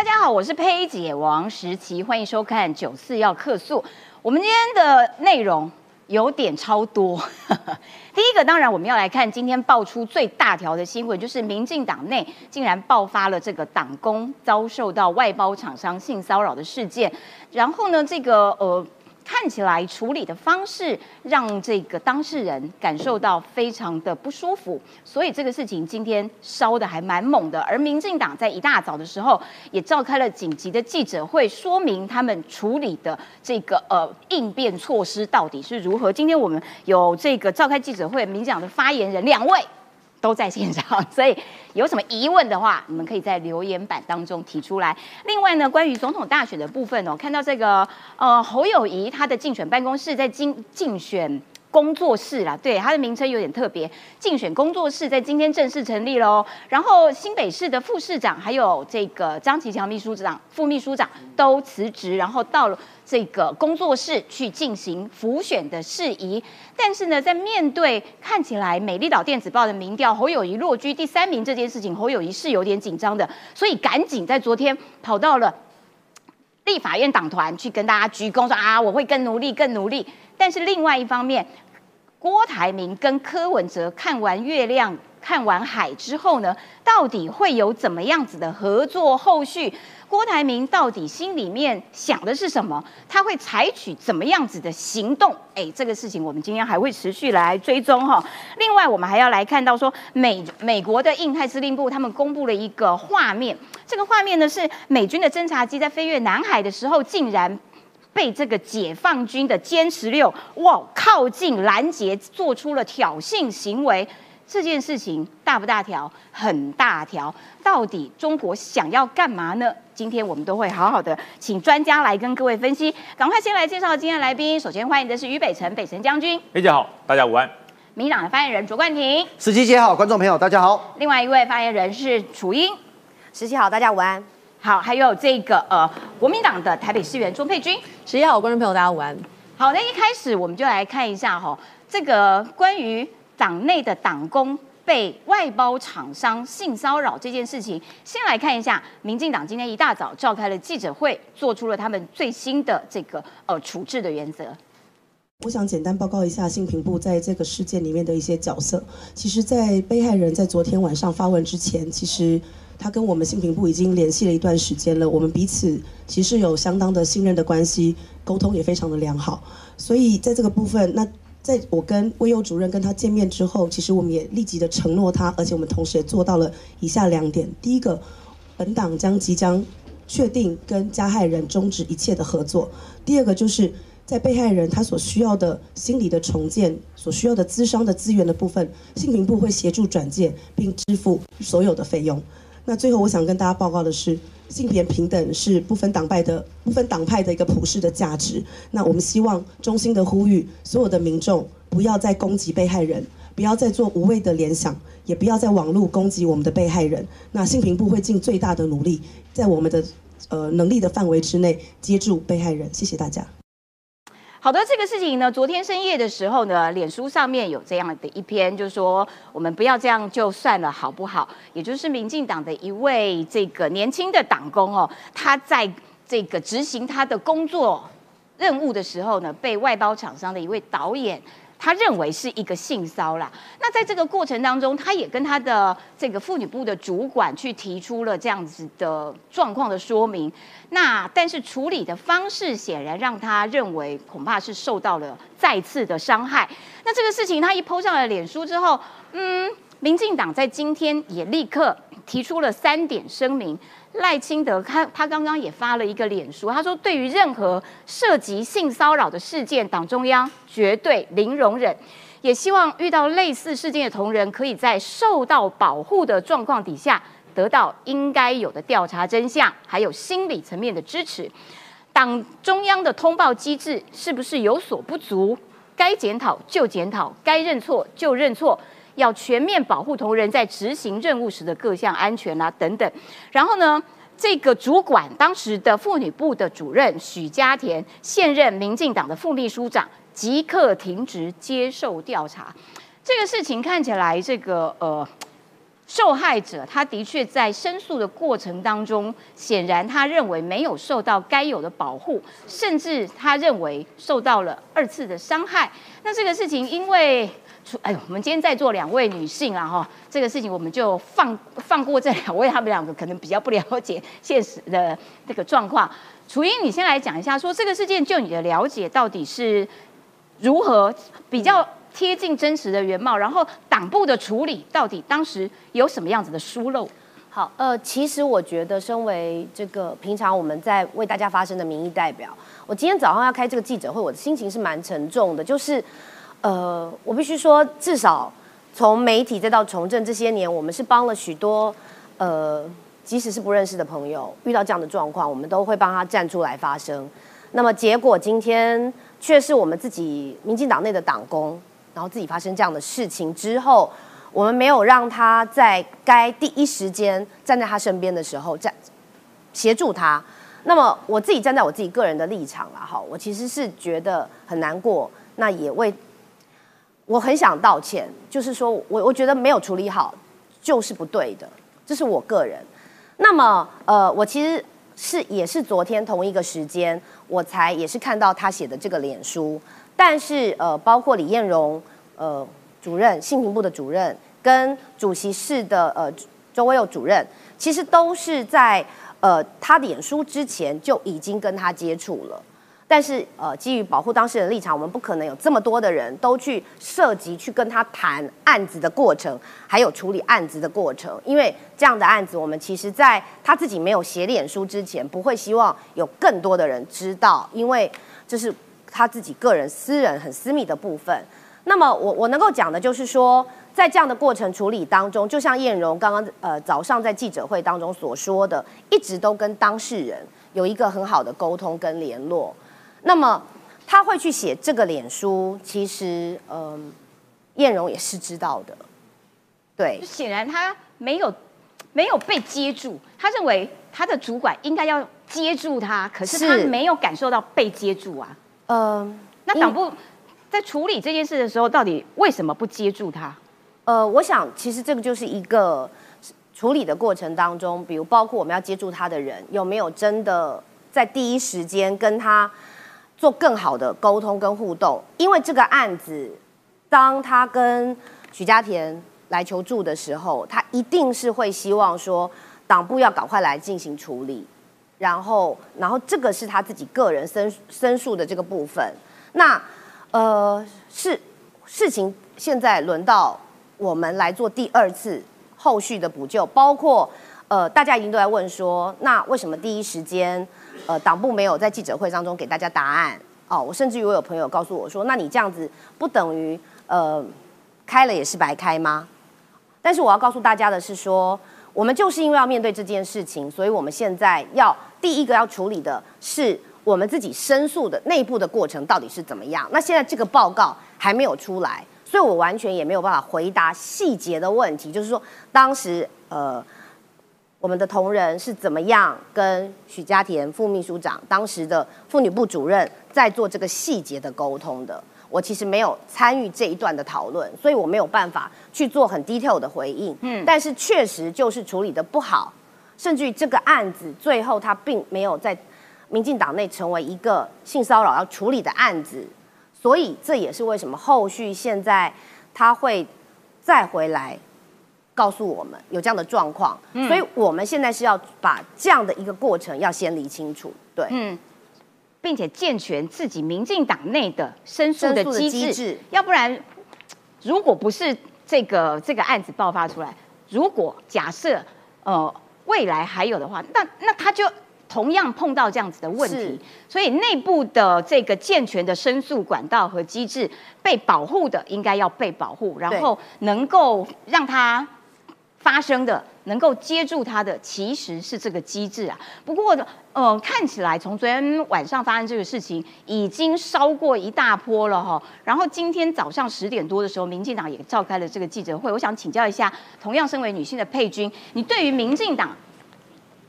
大家好，我是佩姐王时琪，欢迎收看《九四要客诉》。我们今天的内容有点超多。第一个，当然我们要来看今天爆出最大条的新闻，就是民进党内竟然爆发了这个党工遭受到外包厂商性骚扰的事件。然后呢，这个呃。看起来处理的方式让这个当事人感受到非常的不舒服，所以这个事情今天烧的还蛮猛的。而民进党在一大早的时候也召开了紧急的记者会，说明他们处理的这个呃应变措施到底是如何。今天我们有这个召开记者会，民进党的发言人两位。都在现场，所以有什么疑问的话，你们可以在留言板当中提出来。另外呢，关于总统大选的部分哦，看到这个呃侯友谊他的竞选办公室在竞竞选。工作室啦，对，它的名称有点特别。竞选工作室在今天正式成立喽。然后新北市的副市长还有这个张其强秘书长、副秘书长都辞职，然后到了这个工作室去进行辅选的事宜。但是呢，在面对看起来美丽岛电子报的民调侯友谊落居第三名这件事情，侯友谊是有点紧张的，所以赶紧在昨天跑到了立法院党团去跟大家鞠躬，说啊，我会更努力，更努力。但是另外一方面，郭台铭跟柯文哲看完月亮、看完海之后呢，到底会有怎么样子的合作后续？郭台铭到底心里面想的是什么？他会采取怎么样子的行动？哎，这个事情我们今天还会持续来追踪哈。另外，我们还要来看到说，美美国的印太司令部他们公布了一个画面，这个画面呢是美军的侦察机在飞越南海的时候，竟然。被这个解放军的歼十六哇靠近拦截，做出了挑衅行为，这件事情大不大条？很大条。到底中国想要干嘛呢？今天我们都会好好的请专家来跟各位分析。赶快先来介绍今天来宾，首先欢迎的是于北辰，北辰将军。裴姐好，大家午安。民党的发言人卓冠廷。十七姐好，观众朋友大家好。另外一位发言人是楚英。十七好，大家午安。好，还有这个呃，国民党的台北市议员钟佩君，十一号观众朋友大家午安。好，那一开始我们就来看一下哈，这个关于党内的党工被外包厂商性骚扰这件事情，先来看一下，民进党今天一大早召开了记者会，做出了他们最新的这个呃处置的原则。我想简单报告一下性平部在这个事件里面的一些角色。其实，在被害人在昨天晚上发文之前，其实。他跟我们性平部已经联系了一段时间了，我们彼此其实有相当的信任的关系，沟通也非常的良好。所以在这个部分，那在我跟魏佑主任跟他见面之后，其实我们也立即的承诺他，而且我们同时也做到了以下两点：第一个，本党将即将确定跟加害人终止一切的合作；第二个，就是在被害人他所需要的心理的重建、所需要的资商的资源的部分，性平部会协助转介并支付所有的费用。那最后，我想跟大家报告的是，性别平等是不分党派的、不分党派的一个普世的价值。那我们希望衷心的呼吁所有的民众，不要再攻击被害人，不要再做无谓的联想，也不要在网络攻击我们的被害人。那性平部会尽最大的努力，在我们的呃能力的范围之内接住被害人。谢谢大家。好的，这个事情呢，昨天深夜的时候呢，脸书上面有这样的一篇，就是说我们不要这样就算了，好不好？也就是民进党的一位这个年轻的党工哦，他在这个执行他的工作任务的时候呢，被外包厂商的一位导演。他认为是一个性骚扰，那在这个过程当中，他也跟他的这个妇女部的主管去提出了这样子的状况的说明。那但是处理的方式显然让他认为恐怕是受到了再次的伤害。那这个事情他一抛上了脸书之后，嗯，民进党在今天也立刻提出了三点声明。赖清德他他刚刚也发了一个脸书，他说对于任何涉及性骚扰的事件，党中央绝对零容忍，也希望遇到类似事件的同仁，可以在受到保护的状况底下，得到应该有的调查真相，还有心理层面的支持。党中央的通报机制是不是有所不足？该检讨就检讨，该认错就认错。要全面保护同仁在执行任务时的各项安全啊等等。然后呢，这个主管当时的妇女部的主任许家田，现任民进党的副秘书长，即刻停职接受调查。这个事情看起来，这个呃，受害者他的确在申诉的过程当中，显然他认为没有受到该有的保护，甚至他认为受到了二次的伤害。那这个事情，因为哎呦，我们今天在座两位女性啊，哈，这个事情我们就放放过这两位，他们两个可能比较不了解现实的这个状况。楚英，你先来讲一下，说这个事件就你的了解到底是如何比较。贴近真实的原貌，然后党部的处理到底当时有什么样子的疏漏？好，呃，其实我觉得，身为这个平常我们在为大家发声的民意代表，我今天早上要开这个记者会，我的心情是蛮沉重的。就是，呃，我必须说，至少从媒体再到从政这些年，我们是帮了许多，呃，即使是不认识的朋友遇到这样的状况，我们都会帮他站出来发声。那么结果今天却是我们自己民进党内的党工。然后自己发生这样的事情之后，我们没有让他在该第一时间站在他身边的时候站协助他。那么我自己站在我自己个人的立场了，哈，我其实是觉得很难过，那也为我很想道歉，就是说我我觉得没有处理好就是不对的，这是我个人。那么呃，我其实是也是昨天同一个时间，我才也是看到他写的这个脸书。但是，呃，包括李彦荣，呃，主任，信评部的主任，跟主席室的呃周威佑主任，其实都是在呃他脸书之前就已经跟他接触了。但是，呃，基于保护当事人立场，我们不可能有这么多的人都去涉及去跟他谈案子的过程，还有处理案子的过程。因为这样的案子，我们其实在他自己没有写脸书之前，不会希望有更多的人知道，因为这是。他自己个人私人很私密的部分，那么我我能够讲的就是说，在这样的过程处理当中，就像燕荣刚刚呃早上在记者会当中所说的，一直都跟当事人有一个很好的沟通跟联络。那么他会去写这个脸书，其实嗯，燕荣也是知道的，对，显然他没有没有被接住，他认为他的主管应该要接住他，可是他没有感受到被接住啊。嗯，那党部在处理这件事的时候，到底为什么不接住他？呃，我想其实这个就是一个处理的过程当中，比如包括我们要接住他的人，有没有真的在第一时间跟他做更好的沟通跟互动？因为这个案子，当他跟许家田来求助的时候，他一定是会希望说党部要赶快来进行处理。然后，然后这个是他自己个人申申诉的这个部分。那，呃，是事情现在轮到我们来做第二次后续的补救，包括呃，大家已经都在问说，那为什么第一时间呃党部没有在记者会当中给大家答案？哦，我甚至于我有朋友告诉我说，那你这样子不等于呃开了也是白开吗？但是我要告诉大家的是说。我们就是因为要面对这件事情，所以我们现在要第一个要处理的是我们自己申诉的内部的过程到底是怎么样。那现在这个报告还没有出来，所以我完全也没有办法回答细节的问题。就是说，当时呃，我们的同仁是怎么样跟许家田副秘书长、当时的妇女部主任在做这个细节的沟通的。我其实没有参与这一段的讨论，所以我没有办法去做很 detail 的回应。嗯，但是确实就是处理的不好，甚至于这个案子最后他并没有在民进党内成为一个性骚扰要处理的案子，所以这也是为什么后续现在他会再回来告诉我们有这样的状况。所以我们现在是要把这样的一个过程要先理清楚。对，嗯。并且健全自己民进党内的申诉的机制，要不然，如果不是这个这个案子爆发出来，如果假设呃未来还有的话，那那他就同样碰到这样子的问题，所以内部的这个健全的申诉管道和机制被保护的应该要被保护，然后能够让他发生的。能够接住他的其实是这个机制啊。不过，呃，看起来从昨天晚上发生这个事情，已经烧过一大波了哈。然后今天早上十点多的时候，民进党也召开了这个记者会。我想请教一下，同样身为女性的佩君，你对于民进党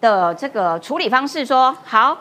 的这个处理方式，说好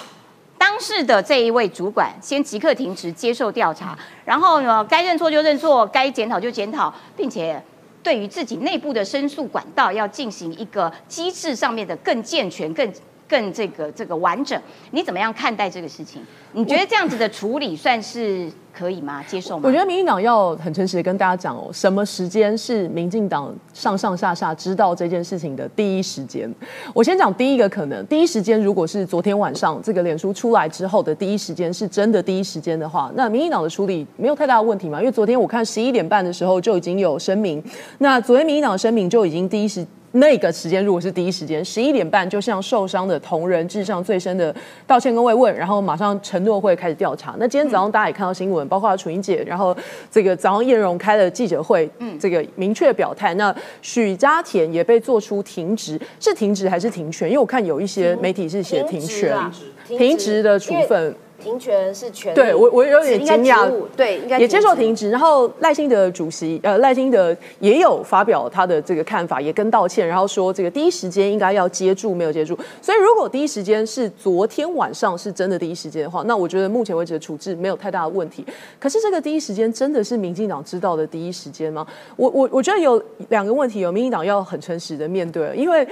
当事的这一位主管先即刻停职接受调查，然后呢，该认错就认错，该检讨就检讨，并且。对于自己内部的申诉管道要进行一个机制上面的更健全、更更这个这个完整，你怎么样看待这个事情？你觉得这样子的处理算是可以吗？接受吗？我觉得民进党要很诚实的跟大家讲哦，什么时间是民进党上上下下知道这件事情的第一时间？我先讲第一个可能，第一时间如果是昨天晚上这个脸书出来之后的第一时间是真的第一时间的话，那民进党的处理没有太大的问题嘛？因为昨天我看十一点半的时候就已经有声明，那昨天民进党的声明就已经第一时。那个时间如果是第一时间，十一点半就向受伤的同仁致上最深的道歉跟慰问，然后马上承诺会开始调查。那今天早上大家也看到新闻，包括楚英姐，然后这个早上叶荣开了记者会，嗯，这个明确表态。那许家田也被做出停职，是停职还是停权？因为我看有一些媒体是写停权、停职的处分。停权是权，对我我有点惊讶，对，应该也接受停职。然后赖清德主席，呃，赖清德也有发表他的这个看法，也跟道歉，然后说这个第一时间应该要接住，没有接住。所以如果第一时间是昨天晚上是真的第一时间的话，那我觉得目前为止的处置没有太大的问题。可是这个第一时间真的是民进党知道的第一时间吗？我我我觉得有两个问题，有民进党要很诚实的面对，因为。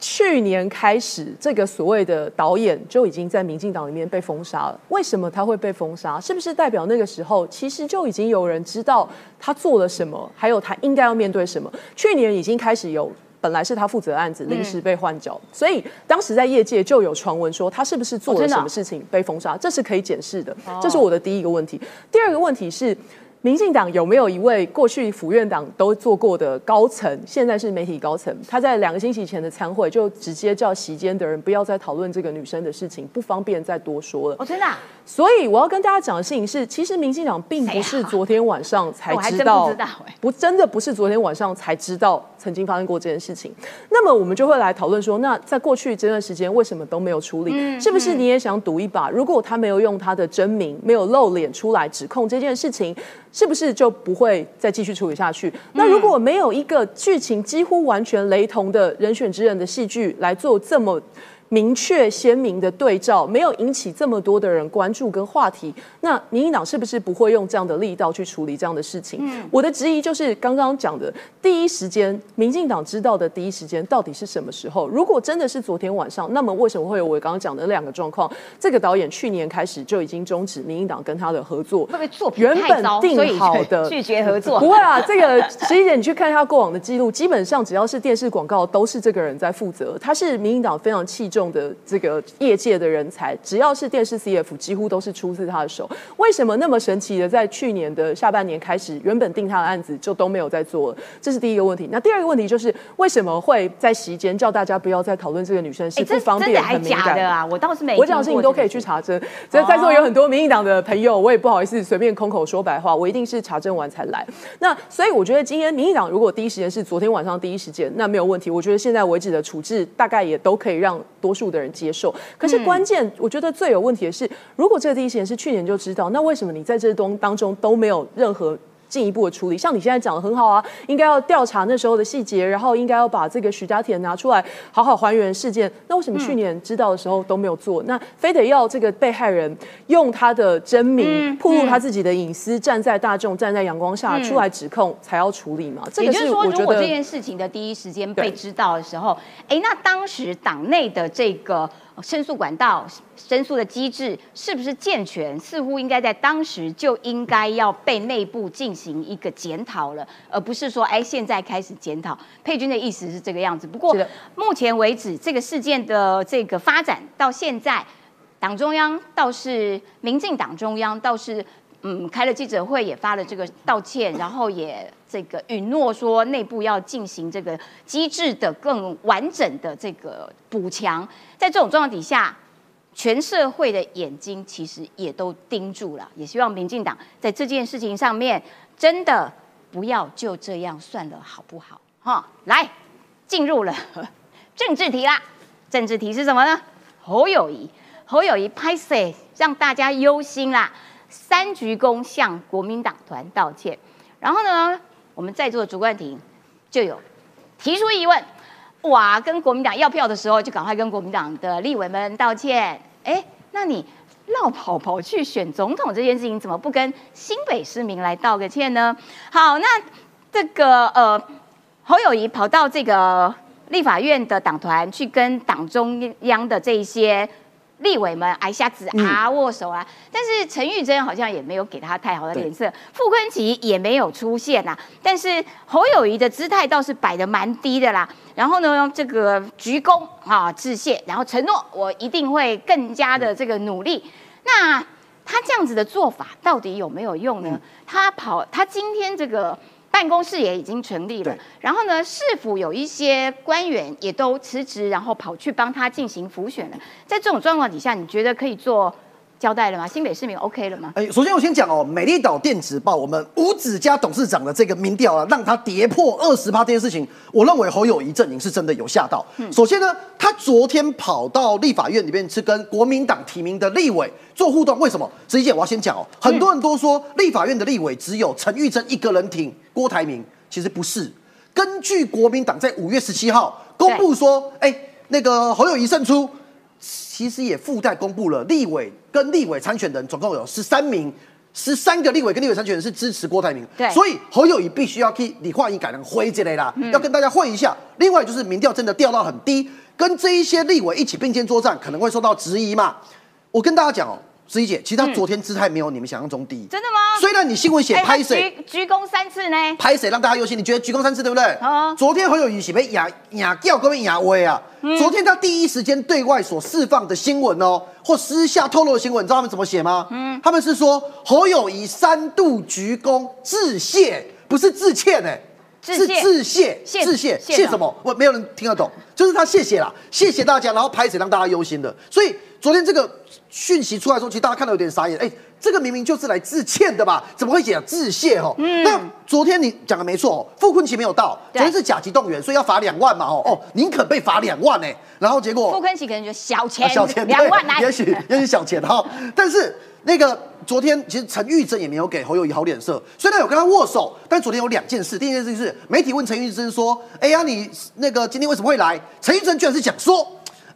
去年开始，这个所谓的导演就已经在民进党里面被封杀了。为什么他会被封杀？是不是代表那个时候其实就已经有人知道他做了什么，还有他应该要面对什么？去年已经开始有，本来是他负责案子，临时被换角，所以当时在业界就有传闻说他是不是做了什么事情被封杀，这是可以检视的。这是我的第一个问题。第二个问题是。民进党有没有一位过去府院党都做过的高层，现在是媒体高层？他在两个星期前的参会就直接叫席间的人不要再讨论这个女生的事情，不方便再多说了。哦，真的。所以我要跟大家讲的事情是，其实民进党并不是昨天晚上才知道，不真的不是昨天晚上才知道曾经发生过这件事情。那么我们就会来讨论说，那在过去这段时间为什么都没有处理？是不是你也想赌一把？如果他没有用他的真名，没有露脸出来指控这件事情？是不是就不会再继续处理下去？那如果没有一个剧情几乎完全雷同的人选之人的戏剧来做这么？明确鲜明的对照，没有引起这么多的人关注跟话题，那民进党是不是不会用这样的力道去处理这样的事情？我的质疑就是刚刚讲的第一时间，民进党知道的第一时间到底是什么时候？如果真的是昨天晚上，那么为什么会有我刚刚讲的两个状况？这个导演去年开始就已经终止民进党跟他的合作，会不会作品太糟，定好的拒绝合作？不会啊，这个十一姐你去看一下过往的记录，基本上只要是电视广告，都是这个人在负责。他是民进党非常器重。的这个业界的人才，只要是电视 CF，几乎都是出自他的手。为什么那么神奇的，在去年的下半年开始，原本定他的案子就都没有在做了？这是第一个问题。那第二个问题就是，为什么会在席间叫大家不要再讨论这个女生是不方便、很敏感的啊？我倒是没，我讲的事情都可以去查证。在在座有很多民进党的朋友，我也不好意思随便空口说白话，我一定是查证完才来。那所以我觉得今天民进党如果第一时间是昨天晚上第一时间，那没有问题。我觉得现在为止的处置大概也都可以让多。多数的人接受，可是关键，我觉得最有问题的是，如果这个第一时间是去年就知道，那为什么你在这东当中都没有任何？进一步的处理，像你现在讲的很好啊，应该要调查那时候的细节，然后应该要把这个徐家田拿出来好好还原事件。那为什么去年知道的时候都没有做？那非得要这个被害人用他的真名暴露他自己的隐私，站在大众、站在阳光下出来指控才要处理嘛？也就是说，如果这件事情的第一时间被知道的时候，哎，那当时党内的这个。申诉管道、申诉的机制是不是健全？似乎应该在当时就应该要被内部进行一个检讨了，而不是说哎现在开始检讨。佩君的意思是这个样子。不过目前为止，这个事件的这个发展到现在，党中央倒是民进党中央倒是。嗯，开了记者会，也发了这个道歉，然后也这个允诺说内部要进行这个机制的更完整的这个补强。在这种状况底下，全社会的眼睛其实也都盯住了，也希望民进党在这件事情上面真的不要就这样算了，好不好？哈，来进入了 政治题啦。政治题是什么呢？侯友谊，侯友谊拍摄让大家忧心啦。三鞠躬向国民党团道歉，然后呢，我们在座的主管庭就有提出疑问，哇，跟国民党要票的时候就赶快跟国民党的立委们道歉，哎，那你绕跑跑去选总统这件事情，怎么不跟新北市民来道个歉呢？好，那这个呃，侯友谊跑到这个立法院的党团去跟党中央的这一些立委们挨下子啊、握手啊，但是陈玉珍好像也没有给他太好的脸色，傅昆奇也没有出现啊，但是侯友谊的姿态倒是摆的蛮低的啦。然后呢，这个鞠躬啊致谢，然后承诺我一定会更加的这个努力。那他这样子的做法到底有没有用呢？他跑，他今天这个办公室也已经成立了，然后呢，市府有一些官员也都辞职，然后跑去帮他进行辅选了。在这种状况底下，你觉得可以做交代了吗？新北市民 OK 了吗？哎，首先我先讲哦，美丽岛电子报我们吴子嘉董事长的这个民调啊，让他跌破二十趴这件事情，我认为侯友谊阵营是真的有吓到。首先呢，他昨天跑到立法院里面去跟国民党提名的立委做互动，为什么？实际姐，我要先讲哦，很多人都说立法院的立委只有陈玉珍一个人挺郭台铭，其实不是。根据国民党在五月十七号公布说，哎，那个侯友谊胜出，其实也附带公布了立委跟立委参选人总共有十三名，十三个立委跟立委参选人是支持郭台铭，对所以侯友谊必须要替李焕英改成灰之类啦，要跟大家混一下。另外就是民调真的掉到很低，跟这一些立委一起并肩作战，可能会受到质疑嘛。我跟大家讲哦，思怡姐，其实他昨天姿态没有你们想象中低，真的吗？虽然你新闻写拍谁。鞠鞠躬三次呢？拍谁让大家忧心？你觉得鞠躬三次对不对？啊昨天侯友谊写被亚亚叫各位亚威啊。昨天他第一时间对外所释放的新闻哦，或私下透露的新闻，你知道他们怎么写吗？嗯，他们是说侯友谊三度鞠躬致谢，不是致歉哎、是致谢致谢，谢什么？我没有人听得懂，就是他谢谢啦，谢谢大家，然后拍谁让大家忧心的。所以昨天这个讯息出来的时候，其实大家看到有点傻眼，哎、这个明明就是来致歉的吧？怎么会讲致谢？哦，那昨天你讲的没错哦，傅昆奇没有到，昨天是甲级动员，所以要罚两万嘛，哦哦，宁可被罚两万呢、然后结果傅昆奇可能觉得小钱，啊小钱两万来，也许也许小钱哈。但是那个昨天其实陈玉珍也没有给侯友谊好脸色，虽然有跟他握手，但昨天有两件事。第一件事是媒体问陈玉珍说：“哎呀，你那个今天为什么会来？”陈玉珍居然是讲说。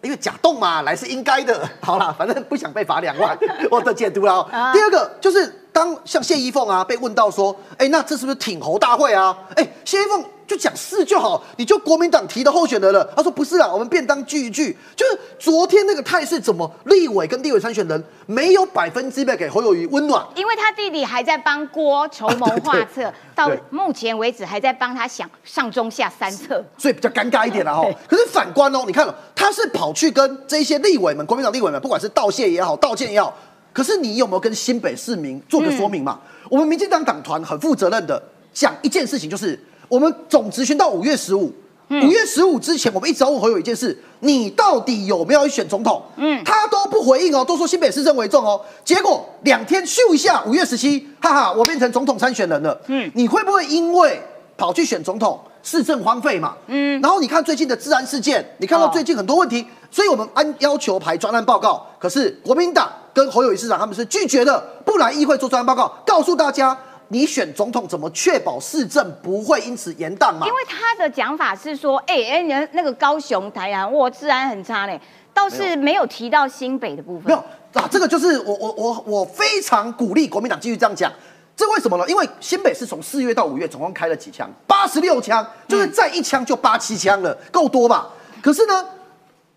因为假动嘛，来是应该的。好啦，反正不想被罚两万，我的解读了。第二个就是当像谢依凤啊被问到说，哎，那这是不是挺侯大会啊？哎，谢依凤就讲是就好，你就国民党提的候选人了。他说不是啊，我们便当聚一聚。就是昨天那个态势，怎么立委跟立委参选人没有百分之百给侯友谊温暖？因为他弟弟还在帮郭筹谋画策，到目前为止还在帮他想上中下三策。所以比较尴尬一点了哈。可是反观哦，你看哦，他是跑去跟这些立委们、国民党立委们，不管是道谢也好、道歉也好，可是你有没有跟新北市民做个说明嘛？我们民进党党团很负责任的讲一件事情，就是我们总执行到五月十五。五月十五之前，我们一直要问侯友一件事：你到底有没有要选总统？嗯，他都不回应哦，都说新北市政为重哦。结果两天咻一下，五月十七，哈哈，我变成总统参选人了。嗯，你会不会因为跑去选总统，市政荒废嘛？嗯，然后你看最近的治安事件，你看到哦最近很多问题，所以我们按要求排专案报告，可是国民党跟侯友宜市长他们是拒绝的，不来议会做专案报告，告诉大家。你选总统怎么确保市政不会因此延宕嘛？因为他的讲法是说，哎、哎，那个高雄、台南，我，治安很差嘞，倒是没有提到新北的部分。没有啊，这个就是我我我我非常鼓励国民党继续这样讲。这为什么呢？因为新北市从四月到五月总共开了几枪？八十六枪，就是再一枪就八七枪了，够多吧？可是呢，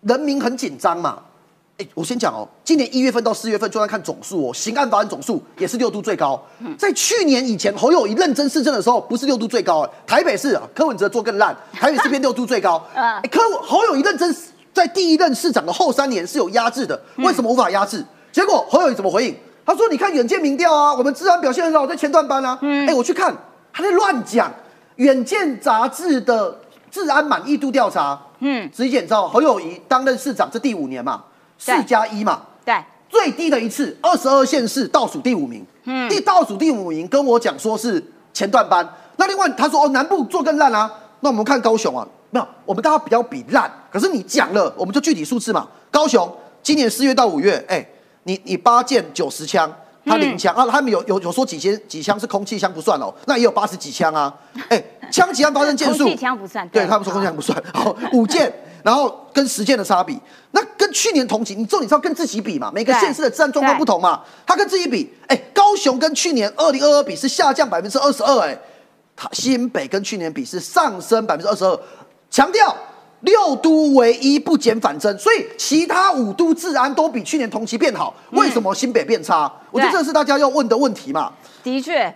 人民很紧张嘛。哎，我先讲哦，今年一月份到四月份，就算看总数哦，刑案法案总数也是六度最高。在去年以前，侯友谊认真市政的时候，不是六度最高，哎台北市啊，柯文哲做更烂，台北市变六度最高。柯侯友谊认真在第一任市长的后三年是有压制的，为什么无法压制？结果侯友谊怎么回应？他说：“你看远见民调啊，我们治安表现很好，在前段班啊。哎，我去看，他在乱讲。远见杂志的治安满意度调查，嗯，直接你知道侯友谊担任市长这第五年嘛，四加一嘛，对，最低的一次，二十二县市倒数第五名，嗯，第倒数第五名跟我讲说是前段班。那另外他说哦，南部做更烂啊，那我们看高雄啊，没有，我们大家比较比烂，可是你讲了，我们就具体数字嘛。高雄今年四月到五月，哎、你你八件九十枪。他零枪、啊，他们有有有说几千几枪是空气枪不算哦，那也有八十几枪啊，哎、枪击案发生件数，空气枪不算对对。他们说空气枪不算，好。五件，然后跟十件的差比，那跟去年同期，你重点是要跟自己比嘛，每个对县市的治安状况不同嘛，他跟自己比，哎，高雄跟去年二零二二比是下降百分之二十二，哎，他新北跟去年比是上升百分之二十二，强调六都唯一不减反增，所以其他五都治安都比去年同期变好，为什么新北变差？我觉得对这是大家要问的问题嘛。的确，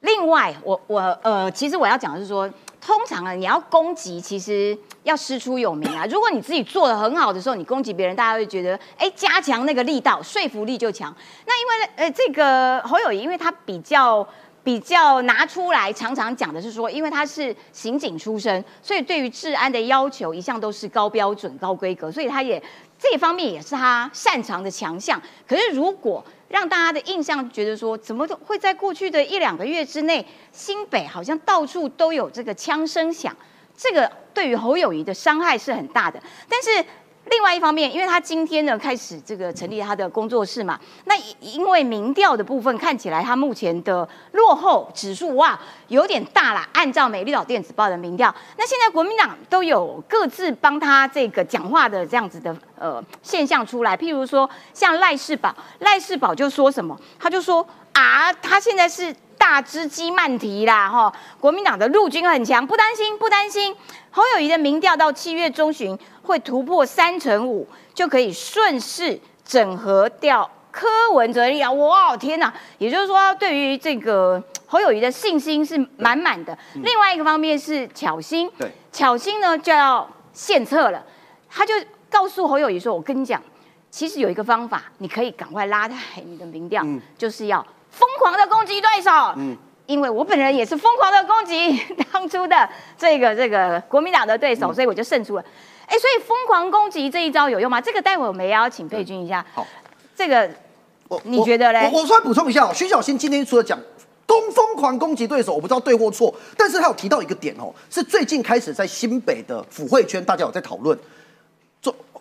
另外，我我呃，其实我要讲的是说，通常啊，你要攻击，其实要师出有名啊。如果你自己做的很好的时候，你攻击别人，大家会觉得，哎，加强那个力道，说服力就强。那因为呃，这个侯友谊，因为他比较。比较拿出来常常讲的是说，因为他是刑警出身，所以对于治安的要求一向都是高标准、高规格，所以他也这方面也是他擅长的强项。可是如果让大家的印象觉得说，怎么都会在过去的一两个月之内，新北好像到处都有这个枪声响，这个对于侯友谊的伤害是很大的。但是另外一方面，因为他今天呢开始这个成立他的工作室嘛，那因为民调的部分看起来他目前的落后指数哇有点大啦。按照美丽岛电子报的民调，那现在国民党都有各自帮他这个讲话的这样子的呃现象出来，譬如说像赖世宝，赖世宝就说什么，他就说啊，他现在是。大只鸡慢提啦，哈！国民党的陆军很强，不担心，不担心。侯友谊的民调到七月中旬会突破三成五，就可以顺势整合掉柯文哲。哇，天哪！也就是说，对于这个侯友谊的信心是满满的。另外一个方面是巧心，对，巧心呢就要献策了，他就告诉侯友谊说：“我跟你讲，其实有一个方法，你可以赶快拉抬你的民调，嗯就是要。”疯狂的攻击对手，嗯，因为我本人也是疯狂的攻击 当初的这个这个国民党的对手，所以我就胜出了。哎，所以疯狂攻击这一招有用吗？这个待会我们也要请佩君一下。好，这个我你觉得嘞我我稍微补充一下哦，徐小新今天除了讲攻疯狂攻击对手，我不知道对或错，但是他有提到一个点哦，是最近开始在新北的府会圈大家有在讨论。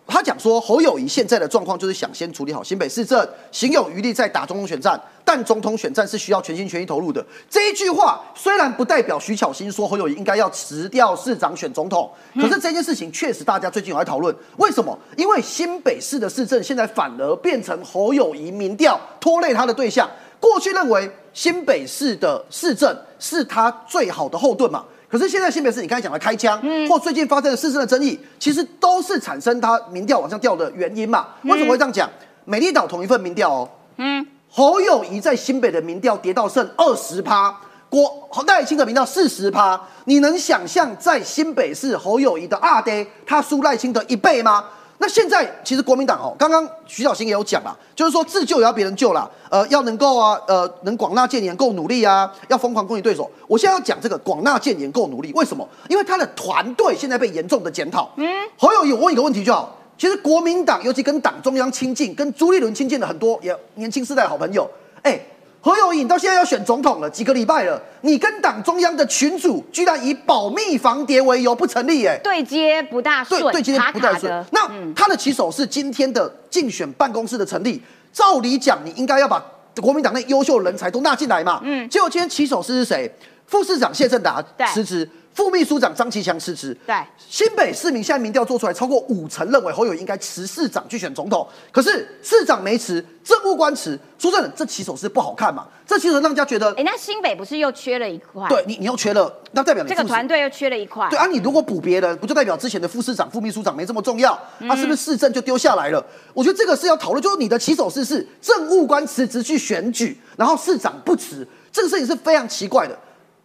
就他讲说，侯友谊现在的状况就是想先处理好新北市政，行有余力再打总统选战。但总统选战是需要全心全意投入的。这一句话虽然不代表徐巧芯说侯友谊应该要辞掉市长选总统，可是这件事情确实大家最近有在讨论。为什么？因为新北市的市政现在反而变成侯友谊民调拖累他的对象。过去认为新北市的市政是他最好的后盾嘛。可是现在新北市，你刚才讲的开枪，或最近发生的市政的争议，其实都是产生他民调往上掉的原因嘛？为什么会这样讲？美丽岛同一份民调哦，嗯，侯友谊在新北的民调跌到剩二十趴，国赖清的民调四十趴，你能想象在新北市侯友谊的二 day 他输赖清的一倍吗？那现在其实国民党哦，刚刚徐小新也有讲啦，就是说自救也要别人救啦，呃，要能够啊，呃，能广纳谏言够努力啊，要疯狂攻击对手。我现在要讲这个广纳谏言够努力，为什么？因为他的团队现在被严重的检讨。嗯，侯友谊，我问一个问题就好，其实国民党尤其跟党中央亲近、跟朱立伦亲近的很多也年轻世代的好朋友，哎。何友颖，到现在要选总统了，几个礼拜了，你跟党中央的群主居然以保密防谍为由不成立，哎，对接不大顺，对对接不大顺。。那嗯他的起手是今天的竞选办公室的成立，照理讲你应该要把国民党内优秀人才都纳进来嘛。嗯，结果今天起手式是谁？副市长谢振达对辞职，副秘书长张其强辞职。对新北市民现在民调做出来，超过五成认为侯友宜应该辞市长去选总统，可是市长没辞，政务官辞。说真的，这起手是不好看嘛？这其实让人家觉得，哎，那新北不是又缺了一块？对你你又缺了，那代表你这个团队又缺了一块。对啊，你如果补别人，不就代表之前的副市长、副秘书长没这么重要？他、是不是市政就丢下来了？我觉得这个是要讨论，就是你的起手式是政务官辞职去选举，然后市长不辞，这个事情是非常奇怪的。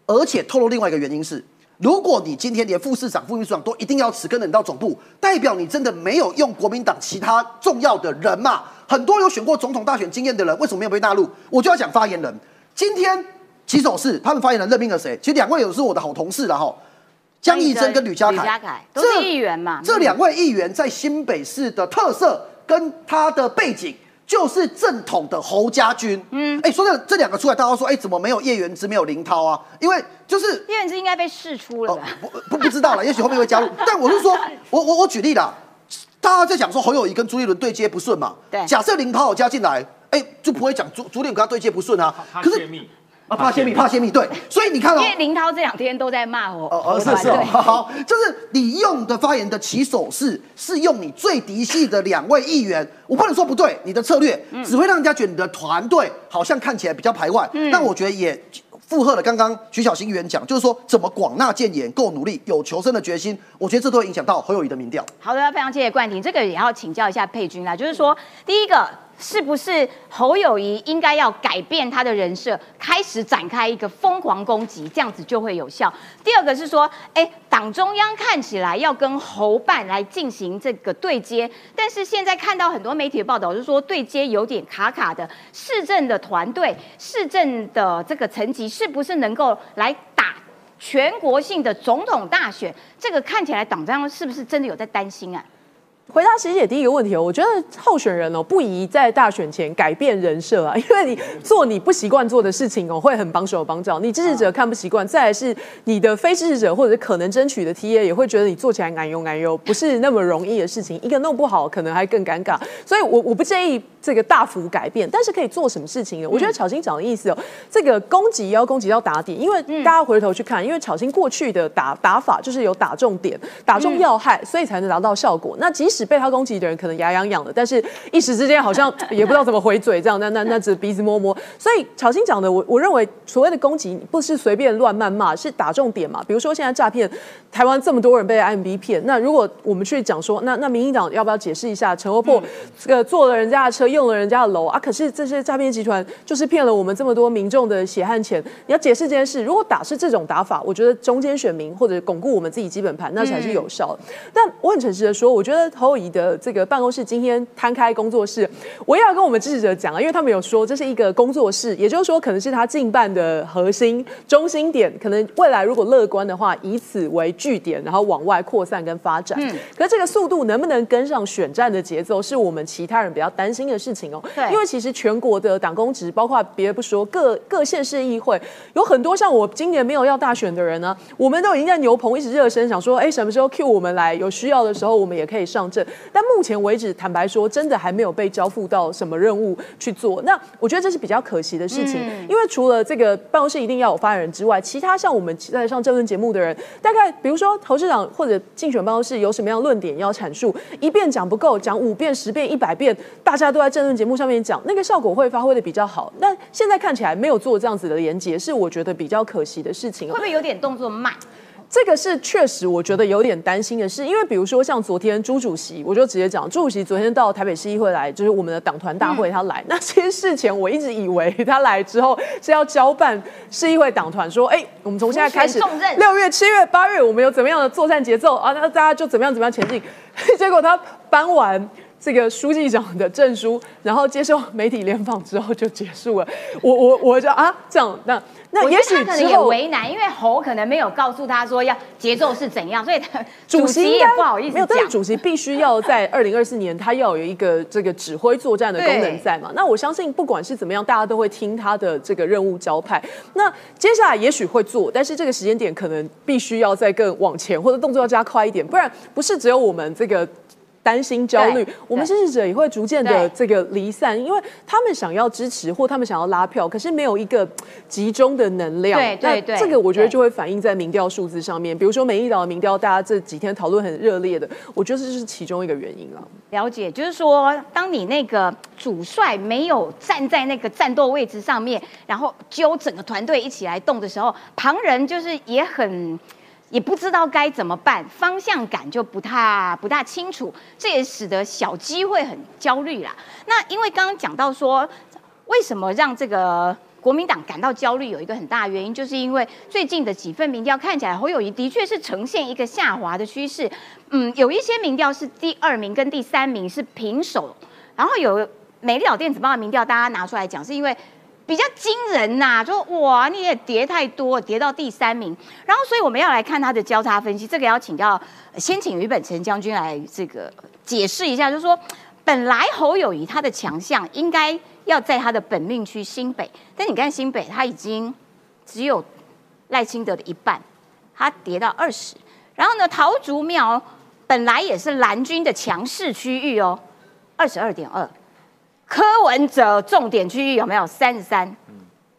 而且透露另外一个原因是，如果你今天连副市长、副秘书长都一定要辞，跟着你到总部，代表你真的没有用国民党其他重要的人嘛？很多有选过总统大选经验的人，为什么没有被纳入？我就要讲发言人。今天起手是，他们发言人任命了谁？其实两位也是我的好同事了哈。江义珍跟吕家凯，吕家凯都是这议员嘛这两位议员在新北市的特色跟他的背景，就是正统的侯家军。嗯，哎，说真的，这两个出来，大家都说，哎，怎么没有叶元之，没有林涛啊？因为就是叶元之应该被释出了不不不知道了，也许后面会加入。但我是说，我我我举例啦，大家在讲说侯友谊跟朱立伦对接不顺嘛。对假设林涛有加进来，哎，就不会讲朱朱立伦跟他对接不顺啊。可是啊，怕泄密，怕泄密，对。所以你看哦。因，为林涛这两天都在骂我，哦哦，是是好，好就是你用的发言的起手式是用你最嫡系的两位议员，我不能说不对，你的策略嗯。只会让人家觉得你的团队好像看起来比较排外。但我觉得也附和了刚刚徐小新议员讲，就是说怎么广纳谏言、够努力、有求生的决心，我觉得这都会影响到侯友谊的民调。好的，非常谢谢冠廷，这个也要请教一下佩君啦，就是说第一个。是不是侯友谊应该要改变他的人设，开始展开一个疯狂攻击，这样子就会有效？第二个是说，哎，党中央看起来要跟侯办来进行这个对接，但是现在看到很多媒体的报道，就是说对接有点卡卡的。市政的团队、市政的这个层级，是不是能够来打全国性的总统大选？这个看起来党中央是不是真的有在担心啊？回答实姐第一个问题哦，我觉得候选人哦不宜在大选前改变人设啊，因为你做你不习惯做的事情哦，会很帮手帮脚，你支持者看不习惯，再来是你的非支持者或者是可能争取的 TA 也会觉得你做起来难用难用，不是那么容易的事情，一个弄不好可能还更尴尬，所以我我不建议这个大幅改变，但是可以做什么事情呢？我觉得巧心讲的意思哦，这个攻击要攻击到打点，因为大家回头去看，因为巧心过去的打打法就是有打重点、打中要害，所以才能达到效果。那即使被他攻击的人可能牙痒痒的，但是一时之间好像也不知道怎么回嘴，这样那那那只鼻子摸摸。所以巧心讲的，我我认为所谓的攻击不是随便乱谩骂，是打重点嘛。比如说现在诈骗，台湾这么多人被 M B 骗，那如果我们去讲说，那那民进党要不要解释一下？陈欧破这个坐了人家的车，用了人家的楼啊，可是这些诈骗集团就是骗了我们这么多民众的血汗钱，你要解释这件事。如果打是这种打法，我觉得中间选民或者巩固我们自己基本盘，那才是有效的。但我很诚实的说，我觉得侯友谊的。这个办公室今天摊开工作室，我也要跟我们支持者讲啊，因为他们有说这是一个工作室，也就是说可能是他近办的核心中心点，可能未来如果乐观的话，以此为据点，然后往外扩散跟发展。嗯，可是这个速度能不能跟上选战的节奏，是我们其他人比较担心的事情哦。对，因为其实全国的党工职，包括别的不说，各各县市议会有很多像我今年没有要大选的人呢，我们都已经在牛棚一直热身，想说，哎，什么时候 Q 我们来？有需要的时候，我们也可以上阵。但目前为止，坦白说，真的还没有被交付到什么任务去做。那我觉得这是比较可惜的事情，因为除了这个办公室一定要有发言人之外，其他像我们在上政论节目的人，大概比如说侯市长或者竞选办公室有什么样论点要阐述，一遍讲不够，讲五遍、十遍、一百遍，大家都在政论节目上面讲，那个效果会发挥的比较好。那现在看起来没有做这样子的连接，是我觉得比较可惜的事情。会不会有点动作慢？这个是确实，我觉得有点担心的是，因为比如说像昨天朱主席，我就直接讲，朱主席昨天到台北市议会来，就是我们的党团大会，他来。那其实事前我一直以为他来之后是要交办市议会党团，说，哎，我们从现在开始，六月、七月、八月，我们有怎么样的作战节奏啊？那大家就怎么样怎么样前进。结果他搬完。这个书记长的证书，然后接受媒体联访之后就结束了。我我我就啊这样那那也许他可能也为难，因为侯可能没有告诉他说要节奏是怎样，所以他 主席也不好意思没有，但是主席必须要在 二零二四年他要有一个这个指挥作战的功能在嘛。那我相信不管是怎么样，大家都会听他的这个任务交派。那接下来也许会做，但是这个时间点可能必须要再更往前，或者动作要加快一点，不然不是只有我们这个。担心焦虑，我们支持者也会逐渐的这个离散，因为他们想要支持或他们想要拉票，可是没有一个集中的能量。对对对，这个我觉得就会反映在民调数字上面。比如说美丽岛的民调，大家这几天讨论很热烈的，我觉得这是其中一个原因了。了解，就是说，当你那个主帅没有站在那个战斗位置上面，然后揪整个团队一起来动的时候，旁人就是也很。也不知道该怎么办，方向感就不太不大清楚，这也使得小鸡会很焦虑啦。那因为刚刚讲到说，为什么让这个国民党感到焦虑，有一个很大的原因，就是因为最近的几份民调看起来侯友谊的确是呈现一个下滑的趋势。嗯，有一些民调是第二名跟第三名是平手，然后有美丽岛电子报的民调，大家拿出来讲，是因为。比较惊人呐，说哇，你也跌太多，跌到第三名。然后，所以我们要来看它的交叉分析，这个要请教，先请于本陈将军来这个解释一下，就是说，本来侯友谊他的强项应该要在他的本命区新北，但你看新北他已经只有赖清德的一半，他跌到二十。然后呢，桃竹苗本来也是蓝军的强势区域哦，二十二点二。柯文哲重点区域有没有三十三？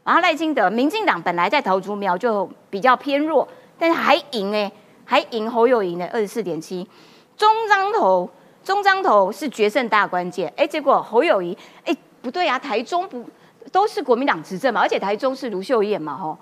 然后赖清德，民进党本来在投竹苗就比较偏弱，但是还赢哎，还赢侯友谊呢，二十四点七。中彰投，中彰投是决胜大关键，哎，结果侯友谊，哎，不对啊，台中不都是国民党执政嘛，而且台中是卢秀燕嘛，吼，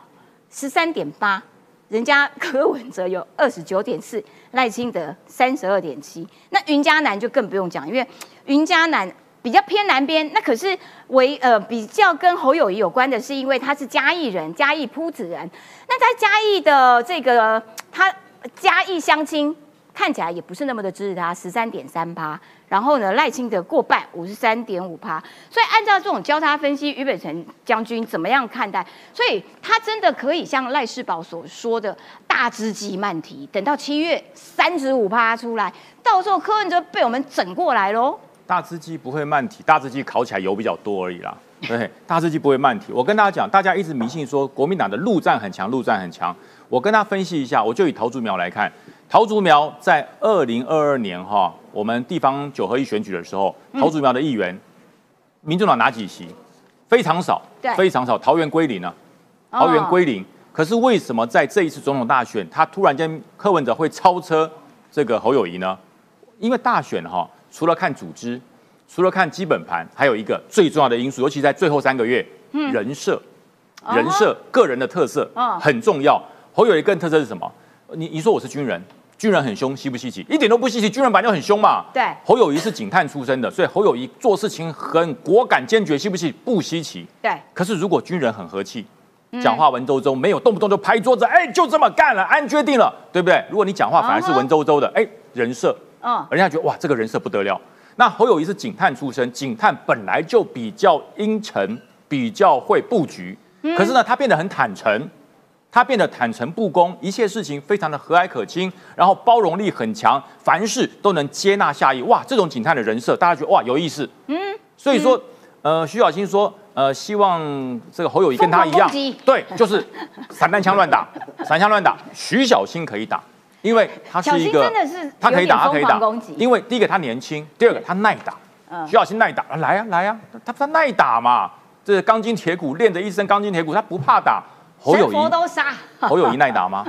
十三点八，人家柯文哲有二十九点四，赖清德三十二点七，那云嘉南就更不用讲，因为云嘉南比较偏南边，那可是为呃比较跟侯友谊有关的是，因为他是嘉义人，嘉义铺子人，那在嘉义的这个他嘉义乡亲看起来也不是那么的支持他，十三点三趴。然后呢，赖清德过半，五十三点五趴。所以按照这种交叉分析，于北辰将军怎么样看待？所以他真的可以像赖世宝所说的“大只鸡慢提”，等到七月三十五趴出来，到时候柯文哲被我们整过来喽。大只鸡不会慢体，大只鸡烤起来油比较多而已啦。对，大只鸡不会慢体。我跟大家讲，大家一直迷信说国民党的陆战很强，陆战很强。我跟大家分析一下，我就以桃竹苗来看。桃竹苗在二零二二年哈，我们地方九合一选举的时候，桃竹苗的议员，民众党拿几席？非常少，非常少。桃园归零了，桃园归零。可是为什么在这一次总统大选，他突然间柯文哲会超车这个侯友谊呢？因为大选哈，除了看组织，除了看基本盘，还有一个最重要的因素，尤其在最后三个月，人设，人设，个人的特色很重要。侯友谊个人特色是什么？你你说我是军人。军人很凶，稀不稀奇？一点都不稀奇。军人本来就很凶嘛。对。侯友谊是警探出身的，所以侯友谊做事情很果敢坚决，稀不稀？不稀奇。对。可是如果军人很和气，讲话文绉绉，没有动不动就拍桌子，哎，就这么干了，按决定了，对不对？如果你讲话反而是文绉绉的，哎，人设，嗯，人家觉得哇，这个人设不得了。那侯友谊是警探出身，警探本来就比较阴沉，比较会布局。可是呢，他变得很坦诚。他变得坦诚不公，一切事情非常的和蔼可亲，然后包容力很强，凡事都能接纳下意。哇，这种警探的人设，大家觉得哇有意思。嗯，所以说，呃，徐小新说，呃，希望这个侯友谊跟他一样，对，就是散弹枪乱打，散枪乱打。徐小新可以打，因为他是一个，真的是他可以打，他可以打，因为第一个他年轻，第二个他耐打。徐小新耐打，来啊来啊，他他耐打嘛，这钢筋铁骨练着一身钢筋铁骨，他不怕打。侯友谊都杀，侯友谊耐打吗？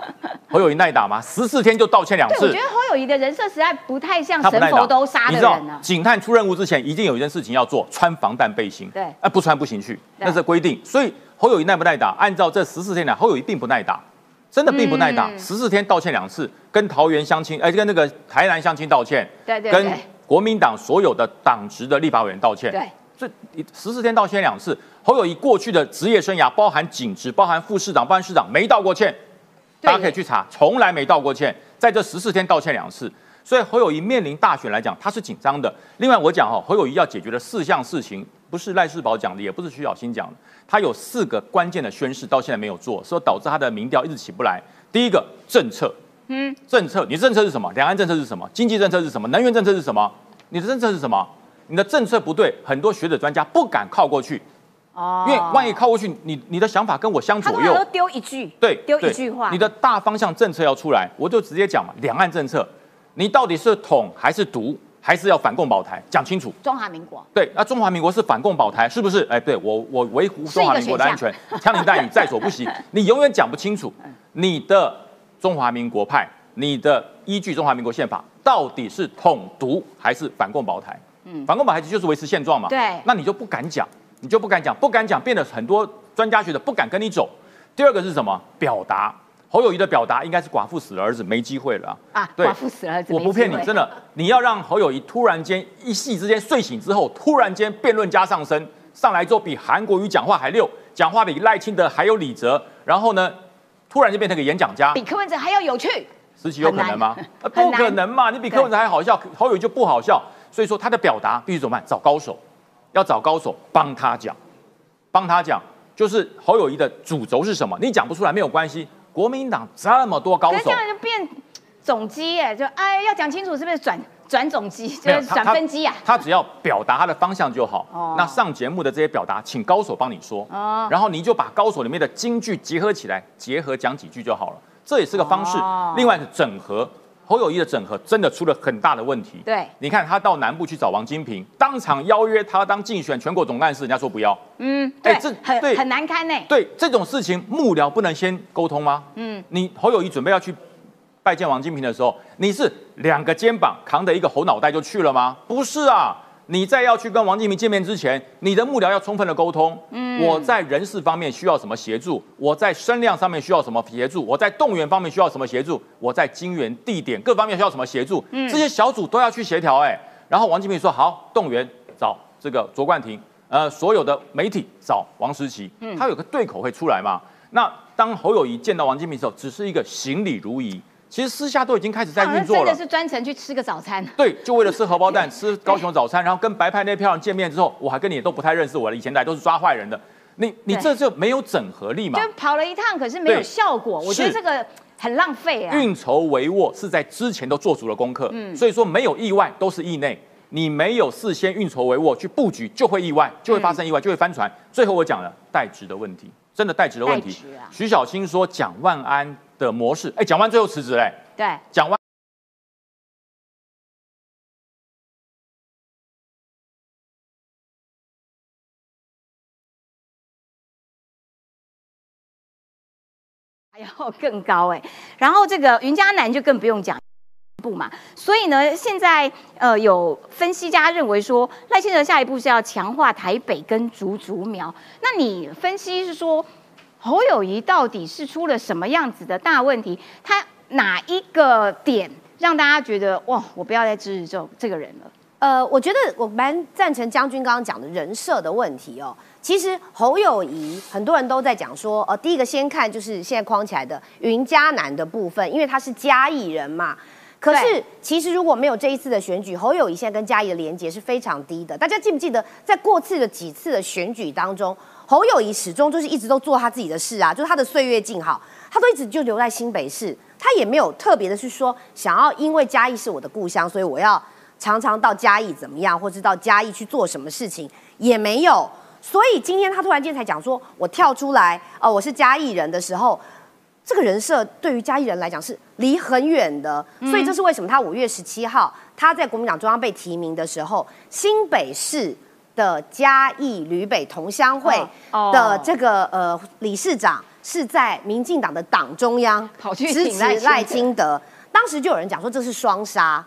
侯友谊耐打吗？十四天就道歉两次。我觉得侯友谊的人设实在不太像神佛都杀的人呢。警探出任务之前，一定有一件事情要做，穿防弹背心。对，哎，不穿不行去，那是规定。所以侯友谊耐不耐打？按照这十四天来，侯友谊并不耐打，真的并不耐打。十四天道歉两次，跟桃园相亲，哎，跟那个台南相亲道歉，对对，跟国民党所有的党职的立法委员道歉，对。这十四天道歉两次，侯友谊过去的职业生涯，包含警职，包含副市长、包含市长，没道过歉，大家可以去查，从来没道过歉，在这十四天道歉两次，所以侯友谊面临大选来讲，他是紧张的。另外我讲哈，侯友谊要解决的四项事情，不是赖世宝讲的，也不是徐小新讲的，他有四个关键的宣誓，到现在没有做，所以导致他的民调一直起不来。第一个政策，嗯，政策，你政策是什么？两岸政策是什么？经济政策是什么？能源政策是什么？你的政策是什么？你的政策不对，很多学者专家不敢靠过去，哦，因为万一靠过去，你你的想法跟我相左右，都丢一句，对，丢一句话，你的大方向政策要出来，我就直接讲嘛，两岸政策，你到底是统还是独，还是要反共保台，讲清楚。中华民国，对，那中华民国是反共保台，是不是？哎，对我我维护中华民国的安全，枪林弹雨在所不惜，你永远讲不清楚，你的中华民国派，你的依据中华民国宪法，到底是统独还是反共保台？嗯，反共保台就是维持现状嘛。对，那你就不敢讲，你就不敢讲，不敢讲，变得很多专家学者不敢跟你走。第二个是什么？表达侯友谊的表达应该是寡妇死了儿子没机会了啊。对，寡妇死了儿子，我不骗你，真的，你要让侯友谊突然间一夕之间睡醒之后，突然间辩论家上升，上来之后比韩国瑜讲话还溜，讲话比赖清德还有李哲，然后呢，突然就变成个演讲家，比柯文哲还要有趣，实际有可能吗？不可能嘛！你比柯文哲还好笑，侯友谊就不好笑。所以说他的表达必须怎么办？找高手，要找高手帮他讲，帮他讲，就是侯友谊的主轴是什么？你讲不出来没有关系，国民党这么多高手，这样就变总机耶，就哎要讲清楚是不是转 转总机，就是转分机啊？他只要表达他的方向就好。哦，那上节目的这些表达，请高手帮你说。哦，然后你就把高手里面的金句结合起来，结合讲几句就好了。这也是个方式。另外是整合。侯友谊的整合真的出了很大的问题。对，你看他到南部去找王金平，当场邀约他当竞选全国总干事，人家说不要。嗯，对，这很很难堪呢。对，这种事情幕僚不能先沟通吗？嗯，你侯友谊准备要去拜见王金平的时候，你是两个肩膀扛着一个猴脑袋就去了吗？不是啊，你在要去跟王金平见面之前，你的幕僚要充分的沟通。嗯，我在人事方面需要什么协助？我在声量上面需要什么协助？我在动员方面需要什么协助？我在金源地点各方面需要什么协助？嗯，这些小组都要去协调。哎，然后王金平说好，动员找这个卓冠廷，呃，所有的媒体找王石琪，嗯，他有个对口会出来嘛？那当侯友谊见到王金平的时候，只是一个行礼如仪。其实私下都已经开始在运作了，真的是专程去吃个早餐。对，就为了吃荷包蛋，吃高雄早餐，然后跟白派那票人见面之后，我还跟你都不太认识我了，以前来都是抓坏人的。你你这就没有整合力嘛？就跑了一趟，可是没有效果。我觉得这个很浪费啊。运筹帷幄是在之前都做足了功课，嗯，所以说没有意外都是意内。你没有事先运筹帷幄去布局，就会意外，就会发生意外，就会翻船。最后我讲了代职的问题，真的代职的问题。徐小青说蒋万安。的模式，哎，讲完最后辞职嘞，对，讲完，还要更高哎，然后这个云嘉南就更不用讲步嘛，所以呢，现在呃有分析家认为说赖清德下一步是要强化台北跟竹竹苗，那你分析是说？侯友谊到底是出了什么样子的大问题？他哪一个点让大家觉得哇，我不要再支持这这个人了？呃，我觉得我蛮赞成将军刚刚讲的人设的问题哦。其实侯友谊很多人都在讲说，呃，第一个先看就是现在框起来的云嘉南的部分，因为他是嘉义人嘛。可是其实如果没有这一次的选举，侯友谊现在跟嘉义的连结是非常低的。大家记不记得在过去的几次的选举当中？侯友谊始终就是一直都做他自己的事啊，就是他的岁月静好，他都一直就留在新北市，他也没有特别的去说想要因为嘉义是我的故乡，所以我要常常到嘉义怎么样，或者到嘉义去做什么事情也没有。所以今天他突然间才讲说，我跳出来哦，我是嘉义人的时候，这个人设对于嘉义人来讲是离很远的。所以这是为什么他五月十七号他在国民党中央被提名的时候，新北市。的嘉义吕北同乡会的这个呃理事长是在民进党的党中央支持赖清德，当时就有人讲说这是双杀，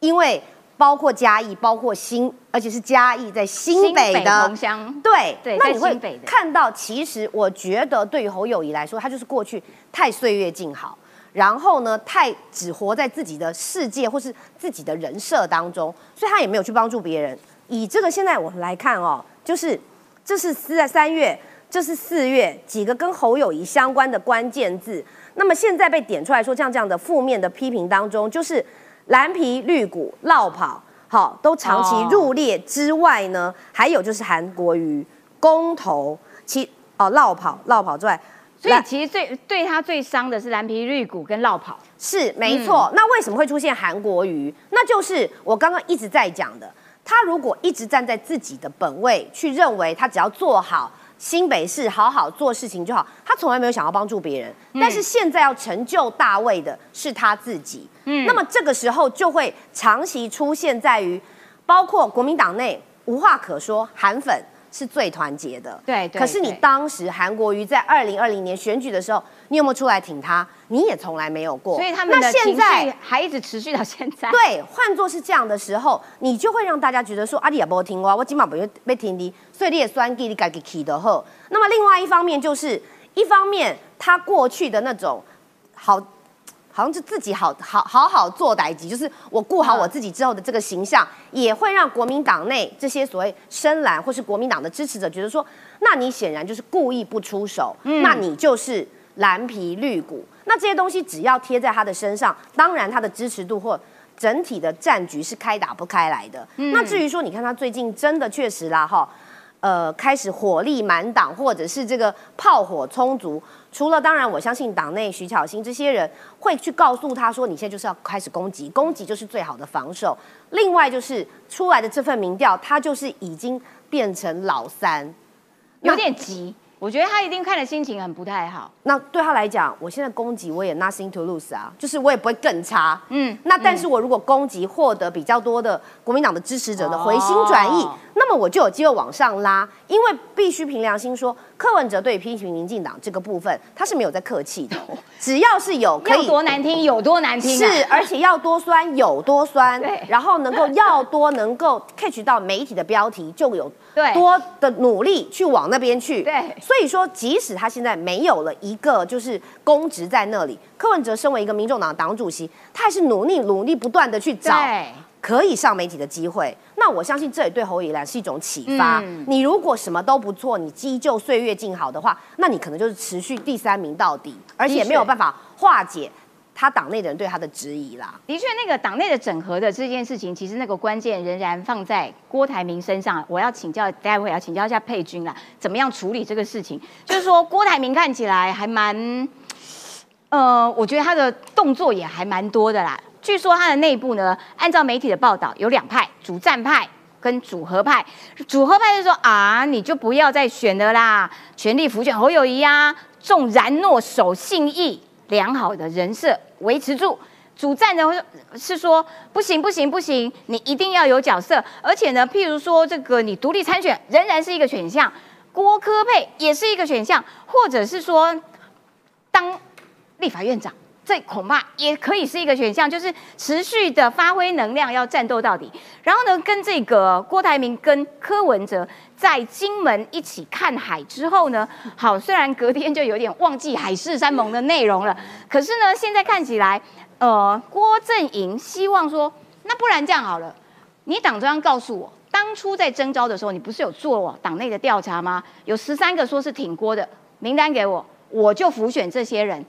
因为包括嘉义，包括新，而且是嘉义在新北的同乡，对对，那你会看到，其实我觉得对于侯友谊来说，他就是过去太岁月静好，然后呢太只活在自己的世界或是自己的人设当中，所以他也没有去帮助别人。以这个现在我们来看哦，就是这是四在三月，这是四月几个跟侯友谊相关的关键字。那么现在被点出来说，像这样的负面的批评当中，就是蓝皮绿股绕跑，好都长期入列之外呢，还有就是韩国瑜公投，其哦绕跑绕跑之外，所以其实最对他最伤的是蓝皮绿股跟绕跑，是没错。那为什么会出现韩国瑜？那就是我刚刚一直在讲的。他如果一直站在自己的本位去认为他只要做好新北市好好做事情就好，他从来没有想要帮助别人。但是现在要成就大卫的是他自己。嗯，那么这个时候就会长期出现在于，包括国民党内无话可说，韩粉。是最团结的，对。可是你当时韩国瑜在二零二零年选举的时候，你有没有出来挺他？你也从来没有过。所以他们的情绪还一直持续到现在。对，换作是这样的时候，你就会让大家觉得说，阿弟也不听我，我今晚不会被听的，所以你也酸给你改给 key 的后。那么另外一方面就是，一方面他过去的那种好。好像就自己好好好好做歹级，就是我顾好我自己之后的这个形象，也会让国民党内这些所谓深蓝或是国民党的支持者觉得说，那你显然就是故意不出手，那你就是蓝皮绿骨，那这些东西只要贴在他的身上，当然他的支持度或整体的战局是开打不开来的。那至于说，你看他最近真的确实啦，哈。呃，开始火力满档，或者是这个炮火充足。除了当然，我相信党内徐巧芯这些人会去告诉他说，你现在就是要开始攻击，攻击就是最好的防守。另外就是出来的这份民调，他就是已经变成老三，有点急。我觉得他一定看的心情很不太好。那对他来讲，我现在攻击我也 nothing to lose 啊，就是我也不会更差。嗯，那但是我如果攻击获得比较多的国民党的支持者的回心转意，那那么我就有机会往上拉，因为必须凭良心说，柯文哲对批评民进党这个部分，他是没有在客气的，只要是有可要以多难听有多难听、啊，是，而且要多酸有多酸对，然后能够要多能够 catch 到媒体的标题，就有多的努力去往那边去。对。所以说即使他现在没有了一个就是公职在那里，柯文哲身为一个民众党的党主席，他还是努力努力不断的去找对。可以上媒体的机会，那我相信这也对侯友宜来是一种启发。嗯你如果什么都不做，你依旧岁月静好的话，那你可能就是持续第三名到底，而且没有办法化解他党内的人对他的质疑啦。的确，那个党内的整合的这件事情，其实那个关键仍然放在郭台铭身上。我要请教，待会要请教一下佩君啦，怎么样处理这个事情？就是说，郭台铭看起来还蛮，呃，我觉得他的动作也还蛮多的啦。据说他的内部呢，按照媒体的报道，有两派，主战派。跟组合派，组合派就说啊，你就不要再选了啦，全力辅选侯友谊啊，重然诺守信义，良好的人设维持住。主战呢是说不行不行不行，你一定要有角色，而且呢，譬如说这个你独立参选仍然是一个选项，郭科配也是一个选项，或者是说当立法院长。这恐怕也可以是一个选项，就是持续的发挥能量，要战斗到底。然后呢，跟这个郭台铭跟柯文哲在金门一起看海之后呢，好，虽然隔天就有点忘记海誓山盟的内容了，可是呢，现在看起来，呃，郭阵营希望说，那不然这样好了，你党中央告诉我，当初在征召的时候，你不是有做党内的调查吗？有十三个说是挺郭的名单给我，我就浮选这些人。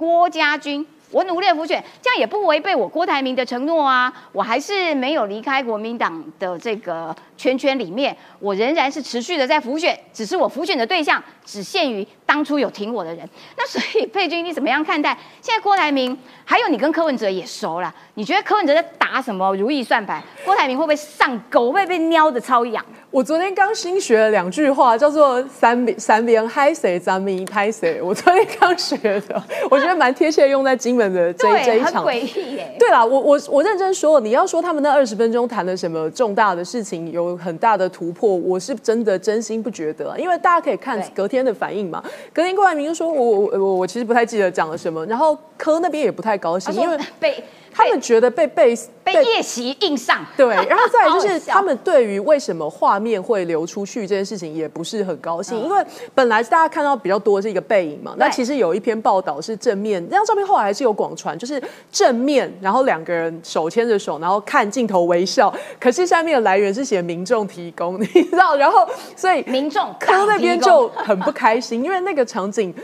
郭家军，我努力的辅选，这样也不违背我郭台铭的承诺啊！我还是没有离开国民党的这个圈圈里面，我仍然是持续的在浮选，只是我浮选的对象只限于当初有挺我的人。那所以佩君，你怎么样看待现在郭台铭？还有你跟柯文哲也熟了，你觉得柯文哲在打什么如意算盘？郭台铭会不会上钩？会不会被撩的超痒？我昨天刚新学了两句话，叫做三边三边嗨谁，咱们拍谁。我昨天刚学的，我觉得蛮贴切，用在金门的这一这一场。很诡异耶。对啦，我我我认真说，你要说他们那二十分钟谈了什么重大的事情，有很大的突破，我是真的真心不觉得，因为大家可以看隔天的反应嘛。隔天郭台铭就说我我我我其实不太记得讲了什么，然后柯那边也不太高兴，因为被他们觉得被被被夜袭印上，对，然后再来就是他们对于为什么画面会流出去这件事情也不是很高兴，嗯因为本来大家看到比较多的是一个背影嘛，那其实有一篇报道是正面，那张照片后来还是有广传，就是正面，然后两个人手牵着手，然后看镜头微笑，可是下面的来源是写民众提供，你知道，然后所以民众科那边就很不开心，因为那个场景。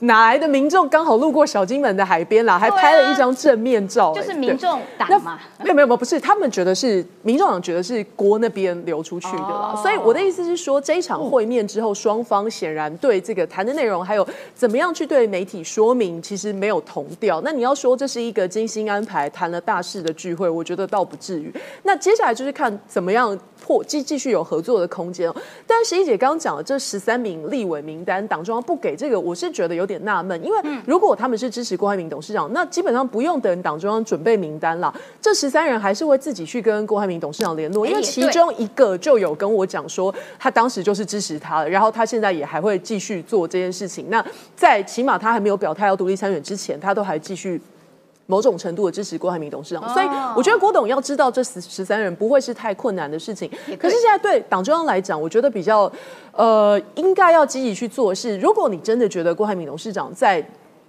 哪来的民众刚好路过小金门的海边啦，还拍了一张正面照、就是哎民众那党嘛。没有没有没有，不是，他们觉得是民众党觉得是国那边流出去的啦。哦所以我的意思是说，这一场会面之后，双方显然对这个谈的内容，还有怎么样去对媒体说明，其实没有同调。那你要说这是一个精心安排、谈了大事的聚会，我觉得倒不至于。那接下来就是看怎么样破继继续有合作的空间哦。但是十一姐刚刚讲了这十三名立委名单，党中央不给这个，我是觉得有点纳闷，因为如果他们是支持郭台铭董事长，那基本上不用等党中央准备名单了，这十三人还是会自己去跟郭台铭董事长联络，因为其中一个就有跟我讲说，他当时就是支持他的，然后他现在也还会继续做这件事情。那在起码他还没有表态要独立参选之前，他都还继续。某种程度的支持郭台铭董事长，所以我觉得郭董要知道这十十三人不会是太困难的事情。可是现在对党中央来讲，我觉得比较呃应该要积极去做的是，如果你真的觉得郭台铭董事长在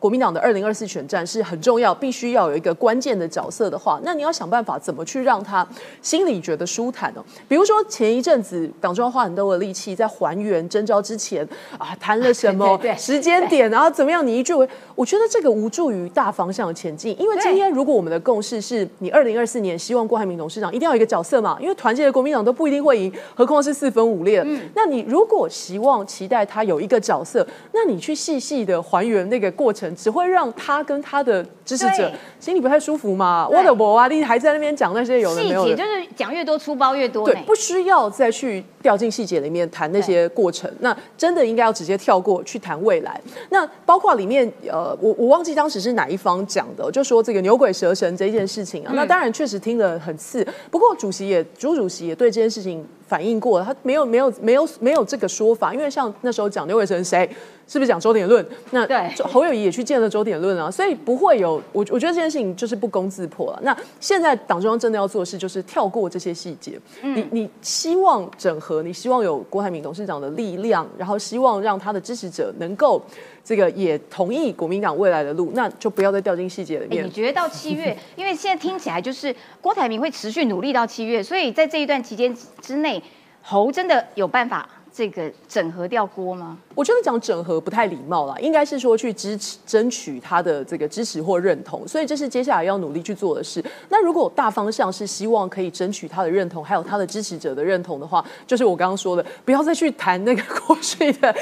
国民党的二零二四选战是很重要，必须要有一个关键的角色的话，那你要想办法怎么去让他心里觉得舒坦哦。比如说前一阵子党中央花很多的力气在还原征召之前啊谈了什么 时间点，然后怎么样，你一句为，我觉得这个无助于大方向的前进。因为今天如果我们的共识是你二零二四年希望郭台铭董事长一定要有一个角色嘛，因为团结的国民党都不一定会赢，何况是四分五裂。嗯那你如果希望期待他有一个角色，那你去细细的还原那个过程，只会让他跟他的支持者心里不太舒服嘛。对我的博啊，你还在那边讲那些有的没有的细节就。是讲越多，粗包越多对，。不需要再去掉进细节里面谈那些过程。那真的应该要直接跳过去谈未来。那包括里面呃，我我忘记当时是哪一方讲的，就说这个牛鬼蛇神这件事情啊。那当然确实听得很刺，不过主席也朱主席也对这件事情。反映过，他没有没有没有没有这个说法，因为像那时候讲刘伟成谁，是不是讲周点论？那对侯友谊也去见了周点论啊，所以不会有我我觉得这件事情就是不攻自破了。那现在党中央真的要做的事就是跳过这些细节，你你希望整合，你希望有郭台铭董事长的力量，然后希望让他的支持者能够这个也同意国民党未来的路，那就不要再掉进细节里面。你觉得到七月，因为现在听起来就是郭台铭会持续努力到七月，所以在这一段期间之内。侯真的有办法这个整合掉锅吗？我觉得讲整合不太礼貌啦，应该是说去支持、争取他的这个支持或认同，所以这是接下来要努力去做的事。那如果大方向是希望可以争取他的认同，还有他的支持者的认同的话，就是我刚刚说的，不要再去谈那个 过去的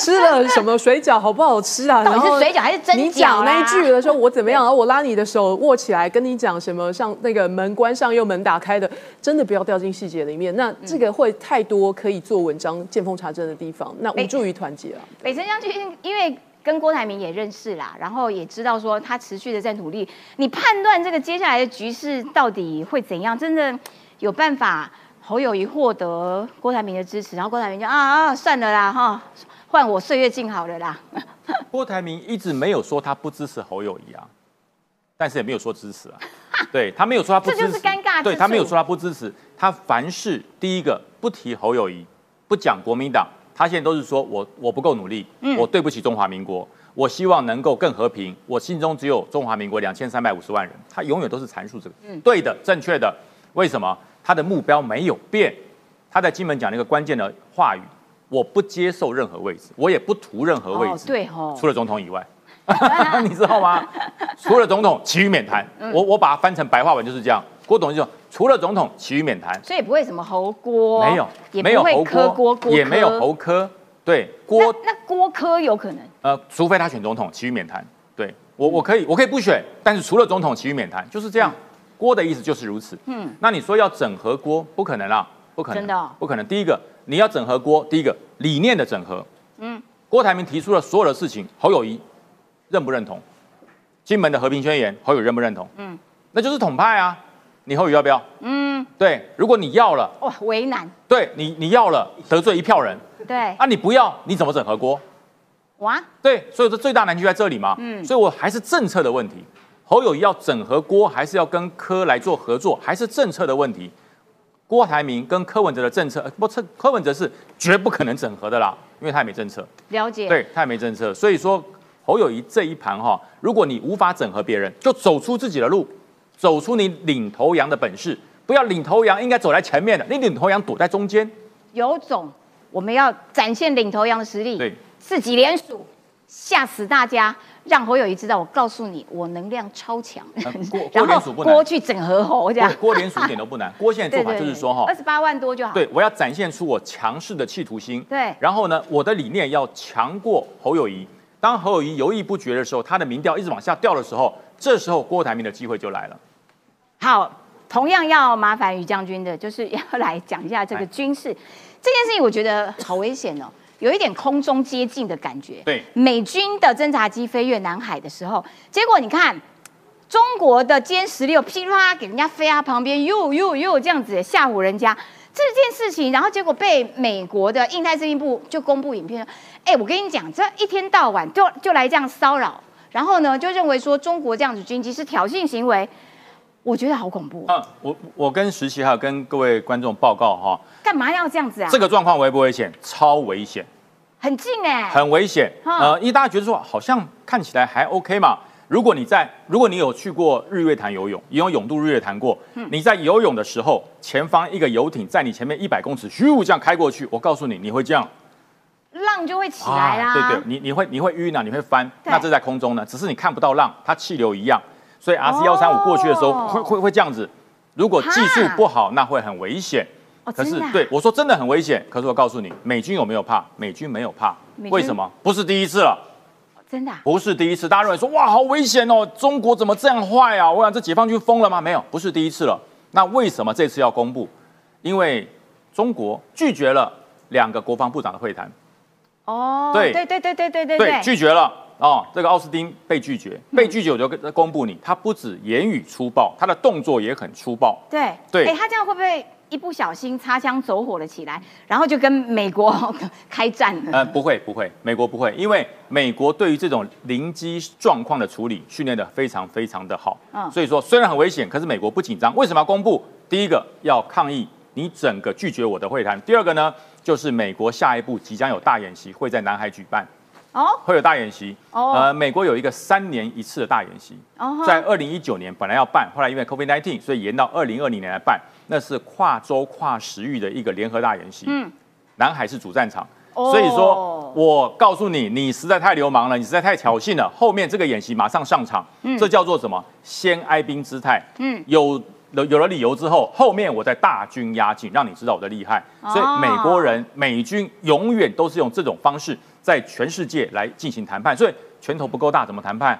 吃了什么水饺好不好吃啊？到底是水饺还是真你讲那一句的时候，我怎么样？然后我拉你的手握起来，跟你讲什么？像那个门关上又门打开的，真的不要掉进细节里面。那这个会太多可以做文章见缝插针的地方，那无助于团。北辰将军因为跟郭台铭也认识啦，然后也知道说他持续的在努力。你判断这个接下来的局势到底会怎样？真的有办法侯友谊获得郭台铭的支持，然后郭台铭就啊啊算了啦哈，换我岁月静好了啦。郭台铭一直没有说他不支持侯友谊啊，但是也没有说支持啊。对他没有说他不支持，这就是尴尬。对他没有说他不支持，他凡事第一个不提侯友谊，不讲国民党。他现在都是说我我不够努力，我对不起中华民国，我希望能够更和平，我心中只有中华民国两千三百五十万人，他永远都是阐述这个，对的，正确的。为什么他的目标没有变？他在金门讲了一个关键的话语：我不接受任何位置，我也不图任何位置，对哦，除了总统以外，你知道吗？除了总统，其余免谈。我我把它翻成白话文就是这样。郭董就说除了总统，其余免谈，所以不会什么侯郭，没有，也没有侯郭，也没有侯科，对郭，那郭科有可能，呃，除非他选总统，其余免谈。对我，我可以，我可以不选，但是除了总统，其余免谈，就是这样。郭的意思就是如此。嗯，那你说要整合郭，不可能啦，不可能，真的不可能。第一个，你要整合郭，第一个理念的整合。嗯，郭台铭提出了所有的事情，侯友谊认不认同？金门的和平宣言，侯友认不认同？嗯，那就是统派啊。你后语要不要？嗯，对，如果你要了，哇，为难。对你，你要了，得罪一票人。对。啊，你不要，你怎么整合锅？哇。对，所以说最大难题在这里嘛。嗯。所以我还是政策的问题。侯友谊要整合锅，还是要跟柯来做合作，还是政策的问题？郭台铭跟柯文哲的政策，不，柯柯文哲是绝不可能整合的啦，因为他也没政策。了解。对他也没政策，所以说侯友谊这一盘哈，如果你无法整合别人，就走出自己的路。走出你领头羊的本事，不要领头羊应该走在前面的，你领头羊躲在中间。有种，我们要展现领头羊的实力，对，自己连署吓死大家，让侯友谊知道，我告诉你，我能量超强。郭 联署不难，郭去整合侯这样。郭连署一点都不难，郭现在做法就是说哈，二十八万多就好。对，我要展现出我强势的企图心。对，然后呢，我的理念要强过侯友谊。当侯友谊犹豫不决的时候，他的民调一直往下掉的时候，这时候郭台铭的机会就来了。好，同样要麻烦于将军的，就是要 来讲一下这个军事这件事情，我觉得好危险哦，有一点空中接近的感觉。对，美军的侦察机飞越南海的时候，结果你看中国的歼十六噼里啪啦给人家飞啊，旁边又又又这样子吓唬人家这件事情，然后结果被美国的印太司令部就公布影片，哎，我跟你讲，这一天到晚就就来这样骚扰，然后呢就认为说中国这样子军机是挑衅行为。我觉得好恐怖啊！我我跟实习还有跟各位观众报告哈，干嘛要这样子啊？这个状况危不危险？超危险，很近哎，很危险。呃，因为大家觉得说好像看起来还 OK 嘛。如果你在，如果你有去过日月潭游泳，也有泳渡日月潭过，你在游泳的时候，前方一个游艇在你前面一百公尺，咻这样开过去，我告诉你，你会这样，浪就会起来啦。对对，你你会你会晕啊，你会翻。那这在空中呢，只是你看不到浪，它气流一样。所以 R C 幺三五过去的时候会会会这样子。如果技术不好那会很危险。可是对我说真的很危险可是我告诉你美军有没有怕？美军没有怕。为什么？不是第一次了。真的不是第一次。大家认为说哇好危险哦中国怎么这样坏啊？我想这解放军疯了吗？没有不是第一次了。那为什么这次要公布？因为中国拒绝了两个国防部长的会谈。对对对对对对对。对拒绝了。哦，这个奥斯汀被拒绝，被拒绝我就跟公布你，他不止言语粗暴，他的动作也很粗暴。对对哎，他这样会不会一不小心擦枪走火了起来，然后就跟美国 开战了？呃，不会不会，美国不会，因为美国对于这种临机状况的处理训练的非常非常的好。嗯所以说虽然很危险，可是美国不紧张。为什么要公布？第一个要抗议你整个拒绝我的会谈，第二个呢，就是美国下一步即将有大演习会在南海举办。哦会有大演习。哦呃，美国有一个三年一次的大演习，哦在二零一九年本来要办，后来因为 COVID nineteen 所以延到二零二零年来办。那是跨州跨时域的一个联合大演习。嗯，南海是主战场。哦所以说，我告诉你，你实在太流氓了，你实在太挑衅了。后面这个演习马上上场，这叫做什么？先哀兵姿态。嗯有有有了理由之后，后面我再大军压境，让你知道我的厉害。所以哦美国人、美军永远都是用这种方式在全世界来进行谈判。所以拳头不够大，怎么谈判？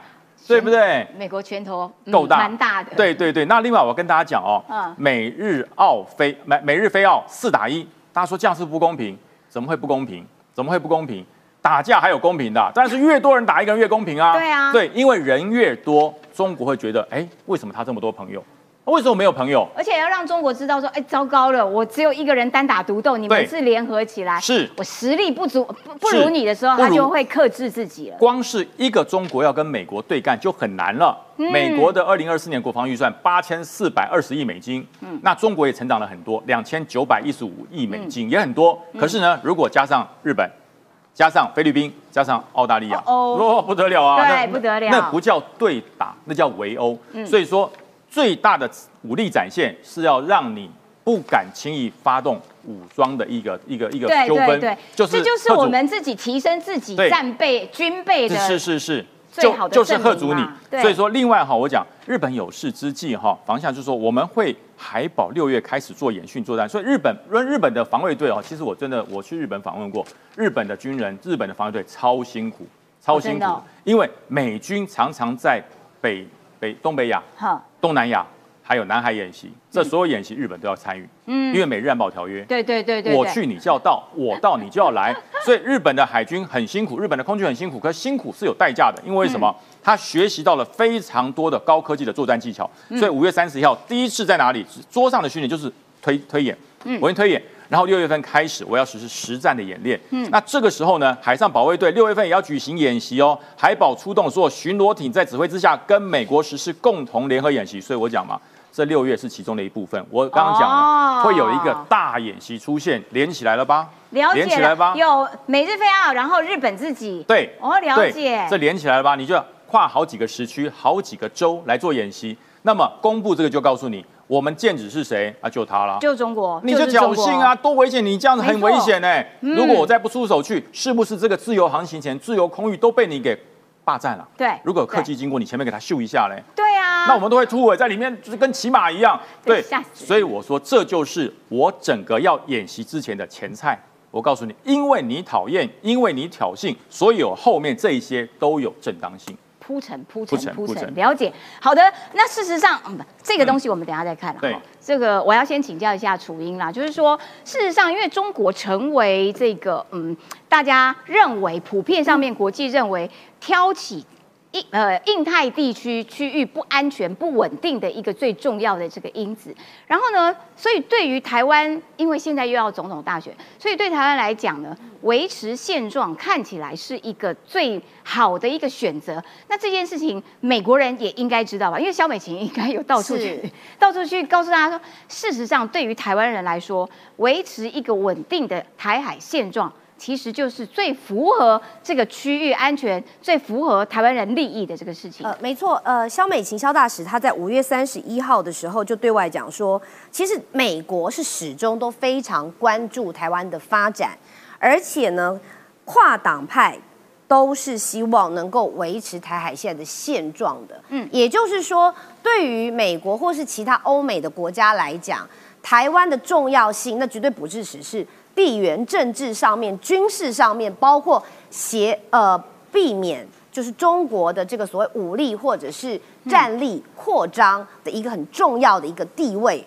对不对？美国拳头嗯够大，蛮大的。对对对，那另外我跟大家讲哦，嗯美日澳非美美日非澳四打一，大家说这样是不公平，怎么会不公平？怎么会不公平？打架还有公平的，但是越多人打一个人越公平啊。对啊对，因为人越多，中国会觉得，哎，为什么他这么多朋友？为什么没有朋友？而且要让中国知道说，哎，糟糕了，我只有一个人单打独斗，你们是联合起来，是我实力不足，不不如你的时候，他就会克制自己了。光是一个中国要跟美国对干就很难了。嗯美国的二零二四年国防预算八千四百二十亿美金，嗯那中国也成长了很多，两千九百一十五亿美嗯金、也很多。可是呢，如果加上日本。加上菲律宾，加上澳大利亚，哦 哦，不得了啊！对不得了嗯那不叫对打，那叫围殴。所以说，最大的武力展现是要让你不敢轻易发动武装的一个一个一个对纠纷，对对，就是这就是我们自己提升自己对。战备军备的是是是，最好的就是贺阻你。所以说，另外哈，我讲日本有事之际哈，方向就是说我们会海保六月开始做演训作战，所以日本日本的防卫队哦，其实我真的我去日本访问过，日本的军人、日本的防卫队超辛苦，超辛苦，因为美军常常在北北东北亚、哈，东南亚还有南海演习，这所有演习日本都要参与，嗯因为美日安保条约。对对对对，对我去你就要到，我到你就要来，所以日本的海军很辛苦，日本的空军很辛苦，可是辛苦是有代价的，因为什么？嗯他学习到了非常多的高科技的作战技巧，所以五月三十一号第一次在哪里？桌上的训练就是推推演，嗯我先推演。然后六月份开始，我要实施实战的演练。嗯，那这个时候呢，海上保卫队六月份也要举行演习哦。海保出动所有巡逻艇，在指挥之下，跟美国实施共同联合演习。所以我讲嘛，这六月是其中的一部分。我刚刚讲哦了，会有一个大演习出现，连起来了吧？了解了连起来吧？有美日菲澳，然后日本自己，对，哦，了解，这连起来了吧？你就要跨好几个时区、好几个州来做演习。那么公布这个就告诉你，我们剑指是谁啊？就他了。就中国，你就是侥幸啊，，多危险！你这样子很危险哎、嗯如果我再不出手去，是不是这个自由航行权、自由空域都被你给霸占了？对如果有客机经过，你前面给他秀一下嘞，对啊，那我们都会突围在里面，就是跟骑马一样。对所以我说这就是我整个要演习之前的前菜。我告诉你，因为你讨厌，因为你挑衅，所以有后面这一些都有正当性。铺陈铺铺陈铺陈，了解。好的，那事实上，嗯，这个东西我们等一下再看了。对哈这个我要先请教一下楚英啦，就是说，事实上，因为中国成为这个嗯，大家认为普遍上面国际认为挑起。印呃印太地区区域不安全、不稳定的一个最重要的这个因子。然后呢，所以对于台湾，因为现在又要总统大选，所以对台湾来讲呢，维持现状看起来是一个最好的一个选择。那这件事情，美国人也应该知道吧？因为肖美琴应该有到处去到处去告诉大家说，事实上对于台湾人来说，维持一个稳定的台海现状。其实就是最符合这个区域安全、最符合台湾人利益的这个事情。呃，没错，呃，肖美琴肖大使他在五月三十一号的时候就对外讲说，其实美国是始终都非常关注台湾的发展，而且呢，跨党派都是希望能够维持台海现在的现状的。嗯，也就是说，对于美国或是其他欧美的国家来讲，台湾的重要性，那绝对不是只是地缘政治上面、军事上面，包括协呃避免就是中国的这个所谓武力或者是战力扩张的一个很重要的一个地位。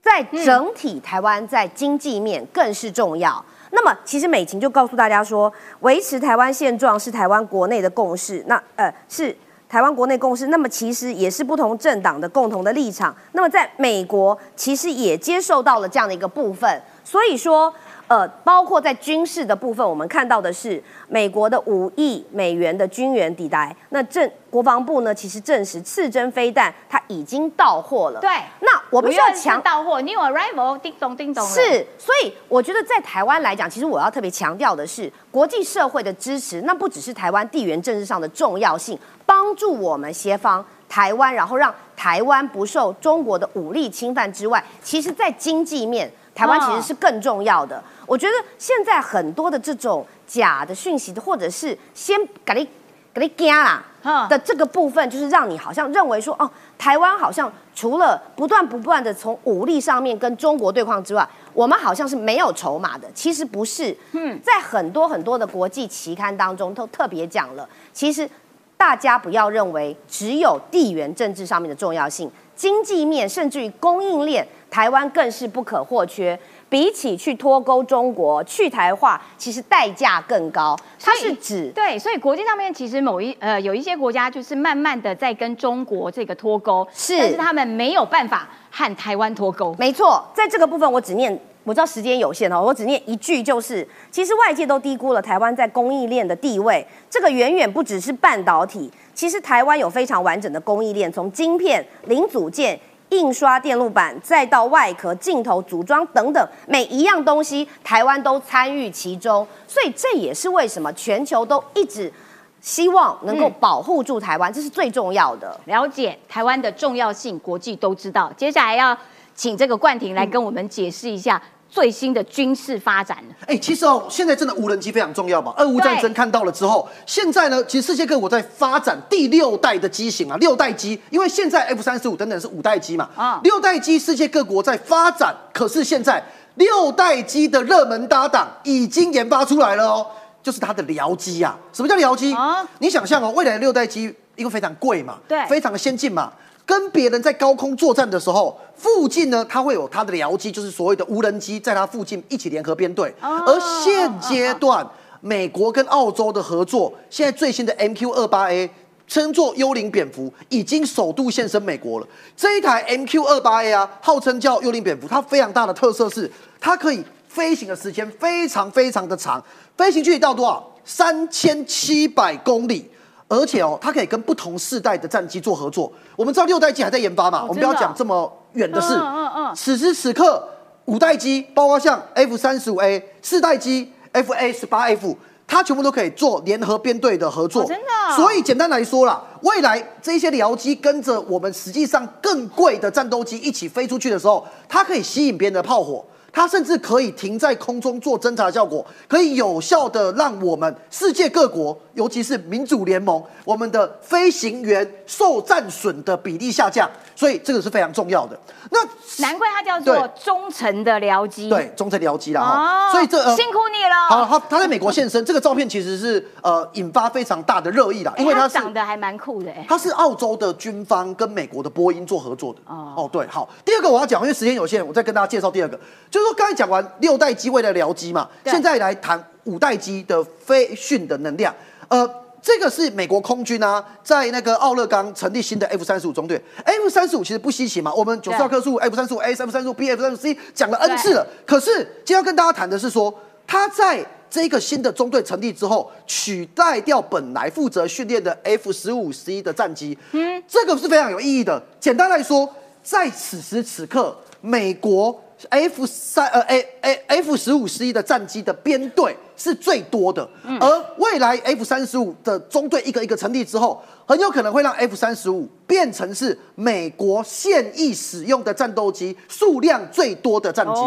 在整体台湾在经济面更是重要。那么，其实美琴就告诉大家说，维持台湾现状是台湾国内的共识。那呃是。台湾国内共识，那么其实也是不同政党的共同的立场。那么在美国，其实也接受到了这样的一个部分。所以说。呃，包括在军事的部分，我们看到的是美国的五亿美元的军援抵达。那政国防部呢，其实证实刺针飞弹它已经到货了。对，那我必须要强到货，new arrival，叮咚叮咚。是，所以我觉得在台湾来讲，其实我要特别强调的是国际社会的支持，那不只是台湾地缘政治上的重要性，帮助我们协防台湾，然后让台湾不受中国的武力侵犯之外，其实在经济面。台湾其实是更重要的。我觉得现在很多的这种假的讯息，或者是先给你给你加啦的这个部分，就是让你好像认为说，哦，台湾好像除了不断不断的从武力上面跟中国对抗之外，我们好像是没有筹码的。其实不是。嗯，在很多很多的国际期刊当中都特别讲了，其实大家不要认为只有地缘政治上面的重要性，经济面甚至于供应链。台湾更是不可或缺，比起去脱钩中国、去台化，其实代价更高。它是指对，所以国际上面其实某一呃有一些国家就是慢慢的在跟中国这个脱钩，是，但是他们没有办法和台湾脱钩。没错，在这个部分我只念，我知道时间有限哦，我只念一句，就是其实外界都低估了台湾在供应链的地位，这个远远不只是半导体，其实台湾有非常完整的供应链，从晶片、零组件。印刷电路板，再到外壳、镜头组装等等，每一样东西，台湾都参与其中，所以这也是为什么全球都一直希望能够保护住台湾，这是最重要的。了解台湾的重要性，国际都知道。接下来要请这个冠廷来跟我们解释一下。最新的军事发展哎，其实哦，现在真的无人机非常重要嘛。俄乌战争看到了之后，现在呢，其实世界各国在发展第六代的机型啊，六代机，因为现在 F 三十五等等是五代机嘛。啊，六代机世界各国在发展，可是现在六代机的热门搭档已经研发出来了哦，就是它的僚机啊。什么叫僚机啊？你想象哦，未来的六代机因为非常贵嘛，对，非常的先进嘛。跟别人在高空作战的时候，附近呢，它会有它的僚机，就是所谓的无人机，在它附近一起联合编队。而现阶段，美国跟澳洲的合作，现在最新的 MQ 二八 A 称作幽灵蝙蝠，已经首度现身美国了。这一台 MQ 二八 A 啊，号称叫幽灵蝙蝠，它非常大的特色是，它可以飞行的时间非常非常的长，飞行距离到多少？三千七百公里。而且哦，它可以跟不同世代的战机做合作。我们知道六代机还在研发嘛，我们不要讲这么远的事。嗯嗯嗯。此时此刻，五代机，包括像 F 三十五 A 四代机 F A 十八 F，它全部都可以做联合编队的合作。真的。所以简单来说啦，未来这些僚机跟着我们实际上更贵的战斗机一起飞出去的时候，它可以吸引别人的炮火。它甚至可以停在空中做侦察效果，可以有效的让我们世界各国，尤其是民主联盟，我们的飞行员受战损的比例下降，所以这个是非常重要的。那难怪它叫做忠诚的僚机，对，忠诚僚机啦。哦，所以这辛苦你了。好，他他在美国现身，这个照片其实是呃引发非常大的热议啦，因为它长得还蛮酷的。他是澳洲的军方跟美国的波音做合作的。哦哦，对，好。第二个我要讲，因为时间有限，我再跟大家介绍第二个。就是说，刚才讲完六代机位的僚机嘛，现在来谈五代机的飞训的能量。呃，这个是美国空军啊，在那个奥勒冈成立新的 F 三十五中队。F 三十五其实不稀奇嘛，我们九十二棵树 F 三十五 A、F 三十五 B、F 三十五 C 讲了 N 次了。可是今天要跟大家谈的是说，它在这个新的中队成立之后，取代掉本来负责训练的 F 十五 C 的战机。嗯，这个是非常有意义的。简单来说，在此时此刻。美国 F 三呃 A A F 十五 C 的战机的编队是最多的，而未来 F 三十五的中队一个一个成立之后，很有可能会让 F 三十五变成是美国现役使用的战斗机数量最多的战机，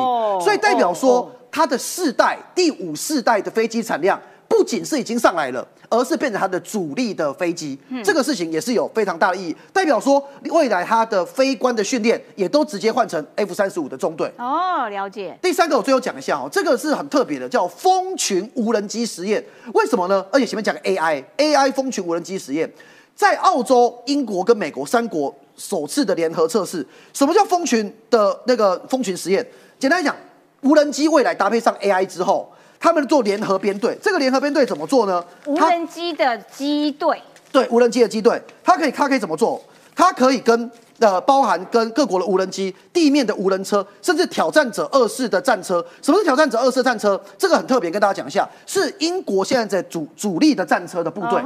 所以代表说它的世代第五世代的飞机产量。不仅是已经上来了，而是变成它的主力的飞机，这个事情也是有非常大的意义，代表说未来它的飞官的训练也都直接换成 F 三十五的中队。哦，了解。第三个我最后讲一下哦，这个是很特别的，叫蜂群无人机实验。为什么呢？而且前面讲 AI，AI 蜂群无人机实验，在澳洲、英国跟美国三国。首次的联合测试。什么叫蜂群的那个蜂群实验？简单来讲，无人机未来搭配上 AI 之后，他们做联合编队。这个联合编队怎么做呢？无人机的机队，对无人机的机队，它可以它可以怎么做？它可以跟呃包含跟各国的无人机、地面的无人车，甚至挑战者二式的战车。什么是挑战者二式战车？这个很特别，跟大家讲一下，是英国现在在主主力的战车的部队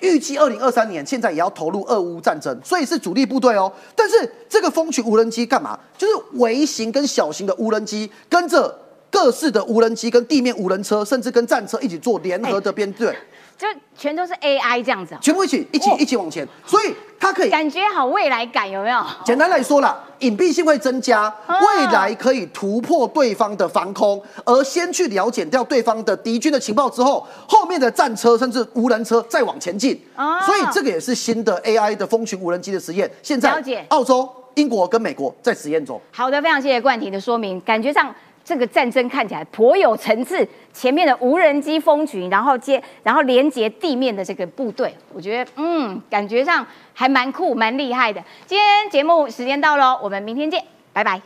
预计二零二三年现在也要投入俄乌战争，所以是主力部队哦。但是这个蜂群无人机干嘛？就是微型跟小型的无人机跟着。各式的无人机跟地面无人车，甚至跟战车一起做联合的编队，就全都是 AI 这样子啊，全部一起一起哦一起往前，所以它可以感觉好未来感，有没有？简单来说啦，隐蔽性会增加，啊。未来可以突破对方的防空，而先去了解掉对方的敌军的情报之后，后面的战车甚至无人车再往前进。啊。所以这个也是新的 AI 的蜂群无人机的实验，现在了解。澳洲、英国跟美国在实验中。好的，非常谢谢冠廷的说明，感觉上这个战争看起来颇有层次。前面的无人机蜂群，然后接，然后连接地面的这个部队，我觉得嗯，感觉上还蛮酷、蛮厉害的。今天节目时间到喽，我们明天见，拜拜，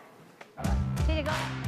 谢谢各位。